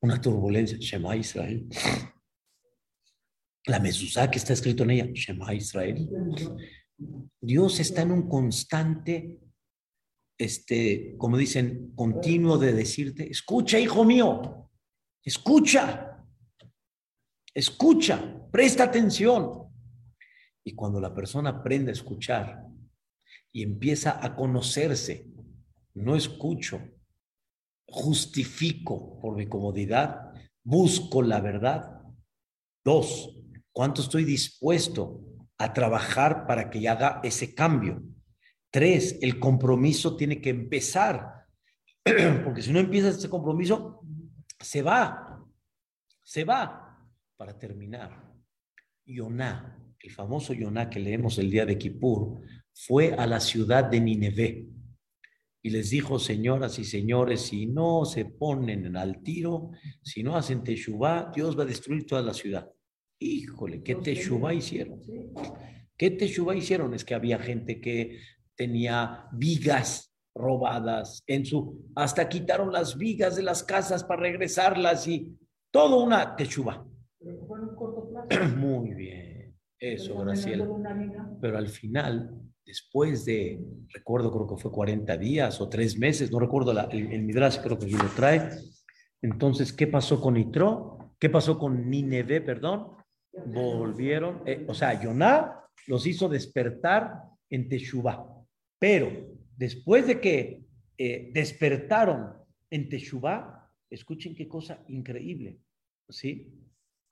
[SPEAKER 1] Una turbulencia, Shema Israel. La mezuzá que está escrito en ella, Shema Israel. Dios está en un constante, este, como dicen, continuo de decirte, escucha, hijo mío, escucha, escucha, presta atención. Y cuando la persona aprende a escuchar y empieza a conocerse, no escucho, justifico por mi comodidad, busco la verdad. Dos, ¿cuánto estoy dispuesto a trabajar para que haga ese cambio? Tres, el compromiso tiene que empezar, porque si no empieza ese compromiso, se va, se va. Para terminar, Yoná, el famoso Yoná que leemos el día de Kippur, fue a la ciudad de Nineveh y les dijo, señoras y señores, si no se ponen al tiro, si no hacen Teshuvah, Dios va a destruir toda la ciudad. Híjole, ¿qué Teshuvah hicieron? ¿Qué Teshuvah hicieron? Es que había gente que tenía vigas robadas, en su, hasta quitaron las vigas de las casas para regresarlas y todo una techuba. Muy bien, eso, Graciela. Pero al final, después de, recuerdo, creo que fue 40 días o tres meses, no recuerdo la, el, el Midrash, creo que aquí lo trae. Entonces, ¿qué pasó con Nitro? ¿Qué pasó con Nineve, perdón? Volvieron, eh, o sea, Yoná los hizo despertar en Teshuvah. Pero después de que eh, despertaron en Teshuvah, escuchen qué cosa increíble, ¿sí?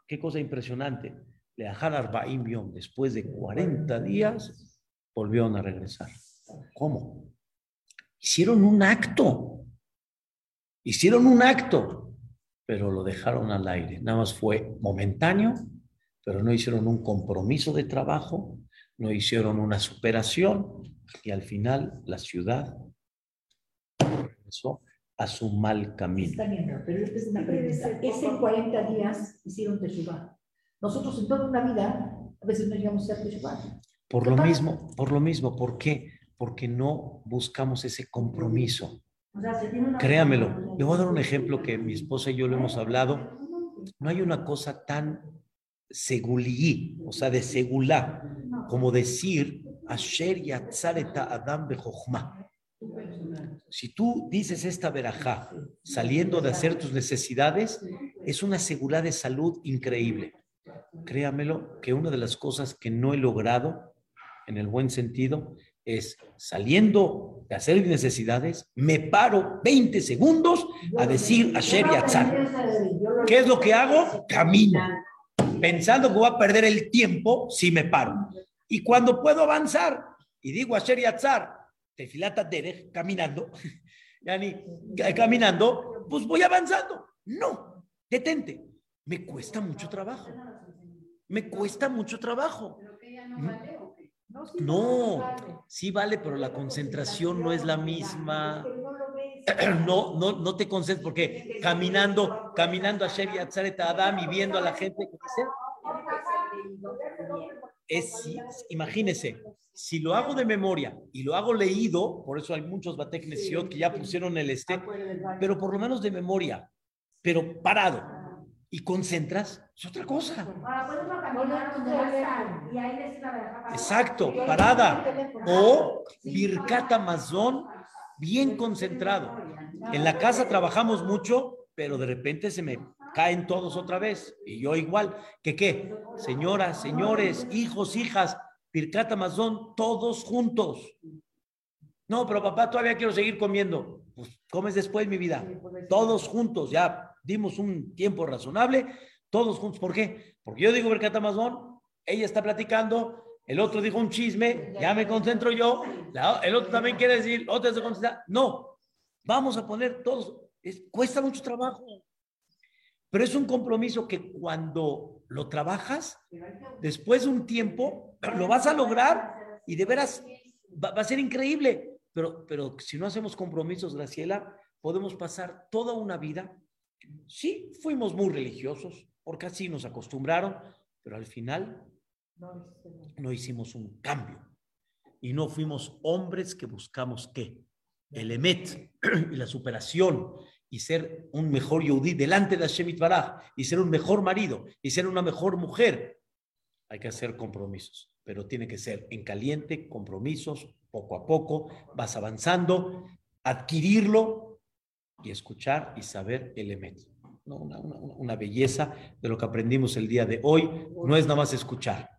[SPEAKER 1] Qué cosa impresionante. Le Arbaim Yom, después de 40 días, volvieron a regresar. ¿Cómo? Hicieron un acto. Hicieron un acto, pero lo dejaron al aire. Nada más fue momentáneo, pero no hicieron un compromiso de trabajo, no hicieron una superación y al final la ciudad regresó a su mal camino.
[SPEAKER 4] Está bien, pero es una pregunta. Ese 40 días hicieron Teshuvah. Nosotros en toda una vida a veces no llegamos a hacer Teshuvah.
[SPEAKER 1] Por lo mismo, por lo mismo, ¿por qué? Porque no buscamos ese compromiso. Créamelo, le voy a dar un ejemplo que mi esposa y yo lo hemos hablado. No hay una cosa tan segulí, o sea, de segulá, como decir Asher Yatzareta Adam Bejochma. Si tú dices esta verajá saliendo de hacer tus necesidades, es una seguridad de salud increíble. Créamelo que una de las cosas que no he logrado, en el buen sentido, es saliendo de hacer mis necesidades, me paro 20 segundos a decir Asher Yatzar. ¿Qué es lo que hago? Camino. Pensando que voy a perder el tiempo si me paro. Y cuando puedo avanzar y digo Asher Yatzar, tefilata derech, caminando, yani, caminando, pues voy avanzando. No, detente. Me cuesta mucho trabajo. Me cuesta mucho trabajo. No, sí vale, pero la concentración no es la misma. No, no, no te concentras porque caminando, caminando a Shevi Atzaret Adam y viendo a la gente que es, imagínese, si lo hago de memoria y lo hago leído, por eso hay muchos Bateknesiot que ya pusieron el este, pero por lo menos de memoria, pero parado y concentras, es otra cosa. Exacto, parada. O Birkata Mazón, bien concentrado. En la casa trabajamos mucho, pero de repente se me caen todos otra vez. Y yo igual. ¿Que qué? Señoras, señores, hijos, hijas, Pircata Mazón, todos juntos. No, pero papá, todavía quiero seguir comiendo. Pues comes después, mi vida. Todos juntos, ya dimos un tiempo razonable, todos juntos. ¿Por qué? Porque yo digo Pircata Mazón, ella está platicando, el otro dijo un chisme, ya me concentro yo, el otro también quiere decir, otro se. No, vamos a poner todos, cuesta mucho trabajo. Pero es un compromiso que cuando lo trabajas, después de un tiempo, lo vas a lograr y de veras va, a ser increíble. Pero, pero si no hacemos compromisos, Graciela, podemos pasar toda una vida. Sí, fuimos muy religiosos, porque así nos acostumbraron, pero al final no hicimos un cambio. Y no fuimos hombres que buscamos qué? El emet y la superación y ser un mejor yudí delante de Hashem Baraj y ser un mejor marido y ser una mejor mujer, hay que hacer compromisos, pero tiene que ser en caliente, compromisos, poco a poco, vas avanzando, adquirirlo y escuchar y saber el emet. Una, una, belleza de lo que aprendimos el día de hoy. No es nada más escuchar,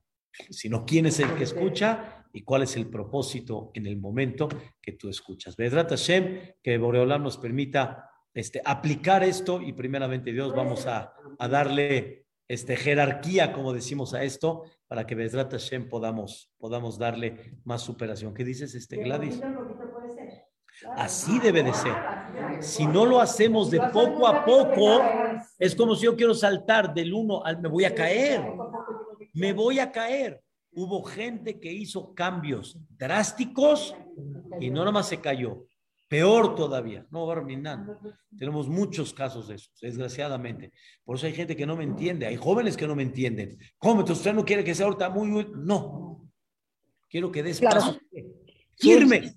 [SPEAKER 1] sino quién es el que escucha y cuál es el propósito en el momento que tú escuchas. Vedrat Hashem, que Boreolam nos permita este, aplicar esto y primeramente Dios vamos a, darle este, jerarquía, como decimos a esto, para que Bezrat Hashem podamos, podamos darle más superación. ¿Qué dices, este, Gladys? Así debe de ser. Si no lo hacemos de poco a poco, es como si yo quiero saltar del uno al me voy a caer. Me voy a caer. Hubo gente que hizo cambios drásticos y no nomás se cayó, Peor todavía, no Barminan. Tenemos muchos casos de eso, desgraciadamente. Por eso hay gente que no me entiende, hay jóvenes que no me entienden. ¿Cómo? ¿Usted no quiere que sea ahorita muy, muy... No. Quiero que des pasos firmes.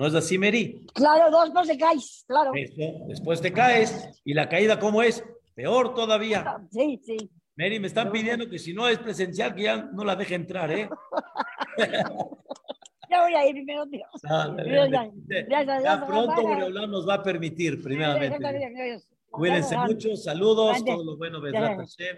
[SPEAKER 1] ¿No es así, Mary?
[SPEAKER 5] Claro, dos no se caes, claro.
[SPEAKER 1] Eso, después te caes. ¿Y la caída cómo es? Peor todavía.
[SPEAKER 5] Sí, sí.
[SPEAKER 1] Mary, me están pidiendo que si no es presencial, que ya no la deje entrar, ¿eh?
[SPEAKER 5] Ya voy a ir primero, Dios. Ya-
[SPEAKER 1] pronto Boreolán nos va a permitir, primeramente. Cuídense mucho, saludos, todo lo bueno, Hashem.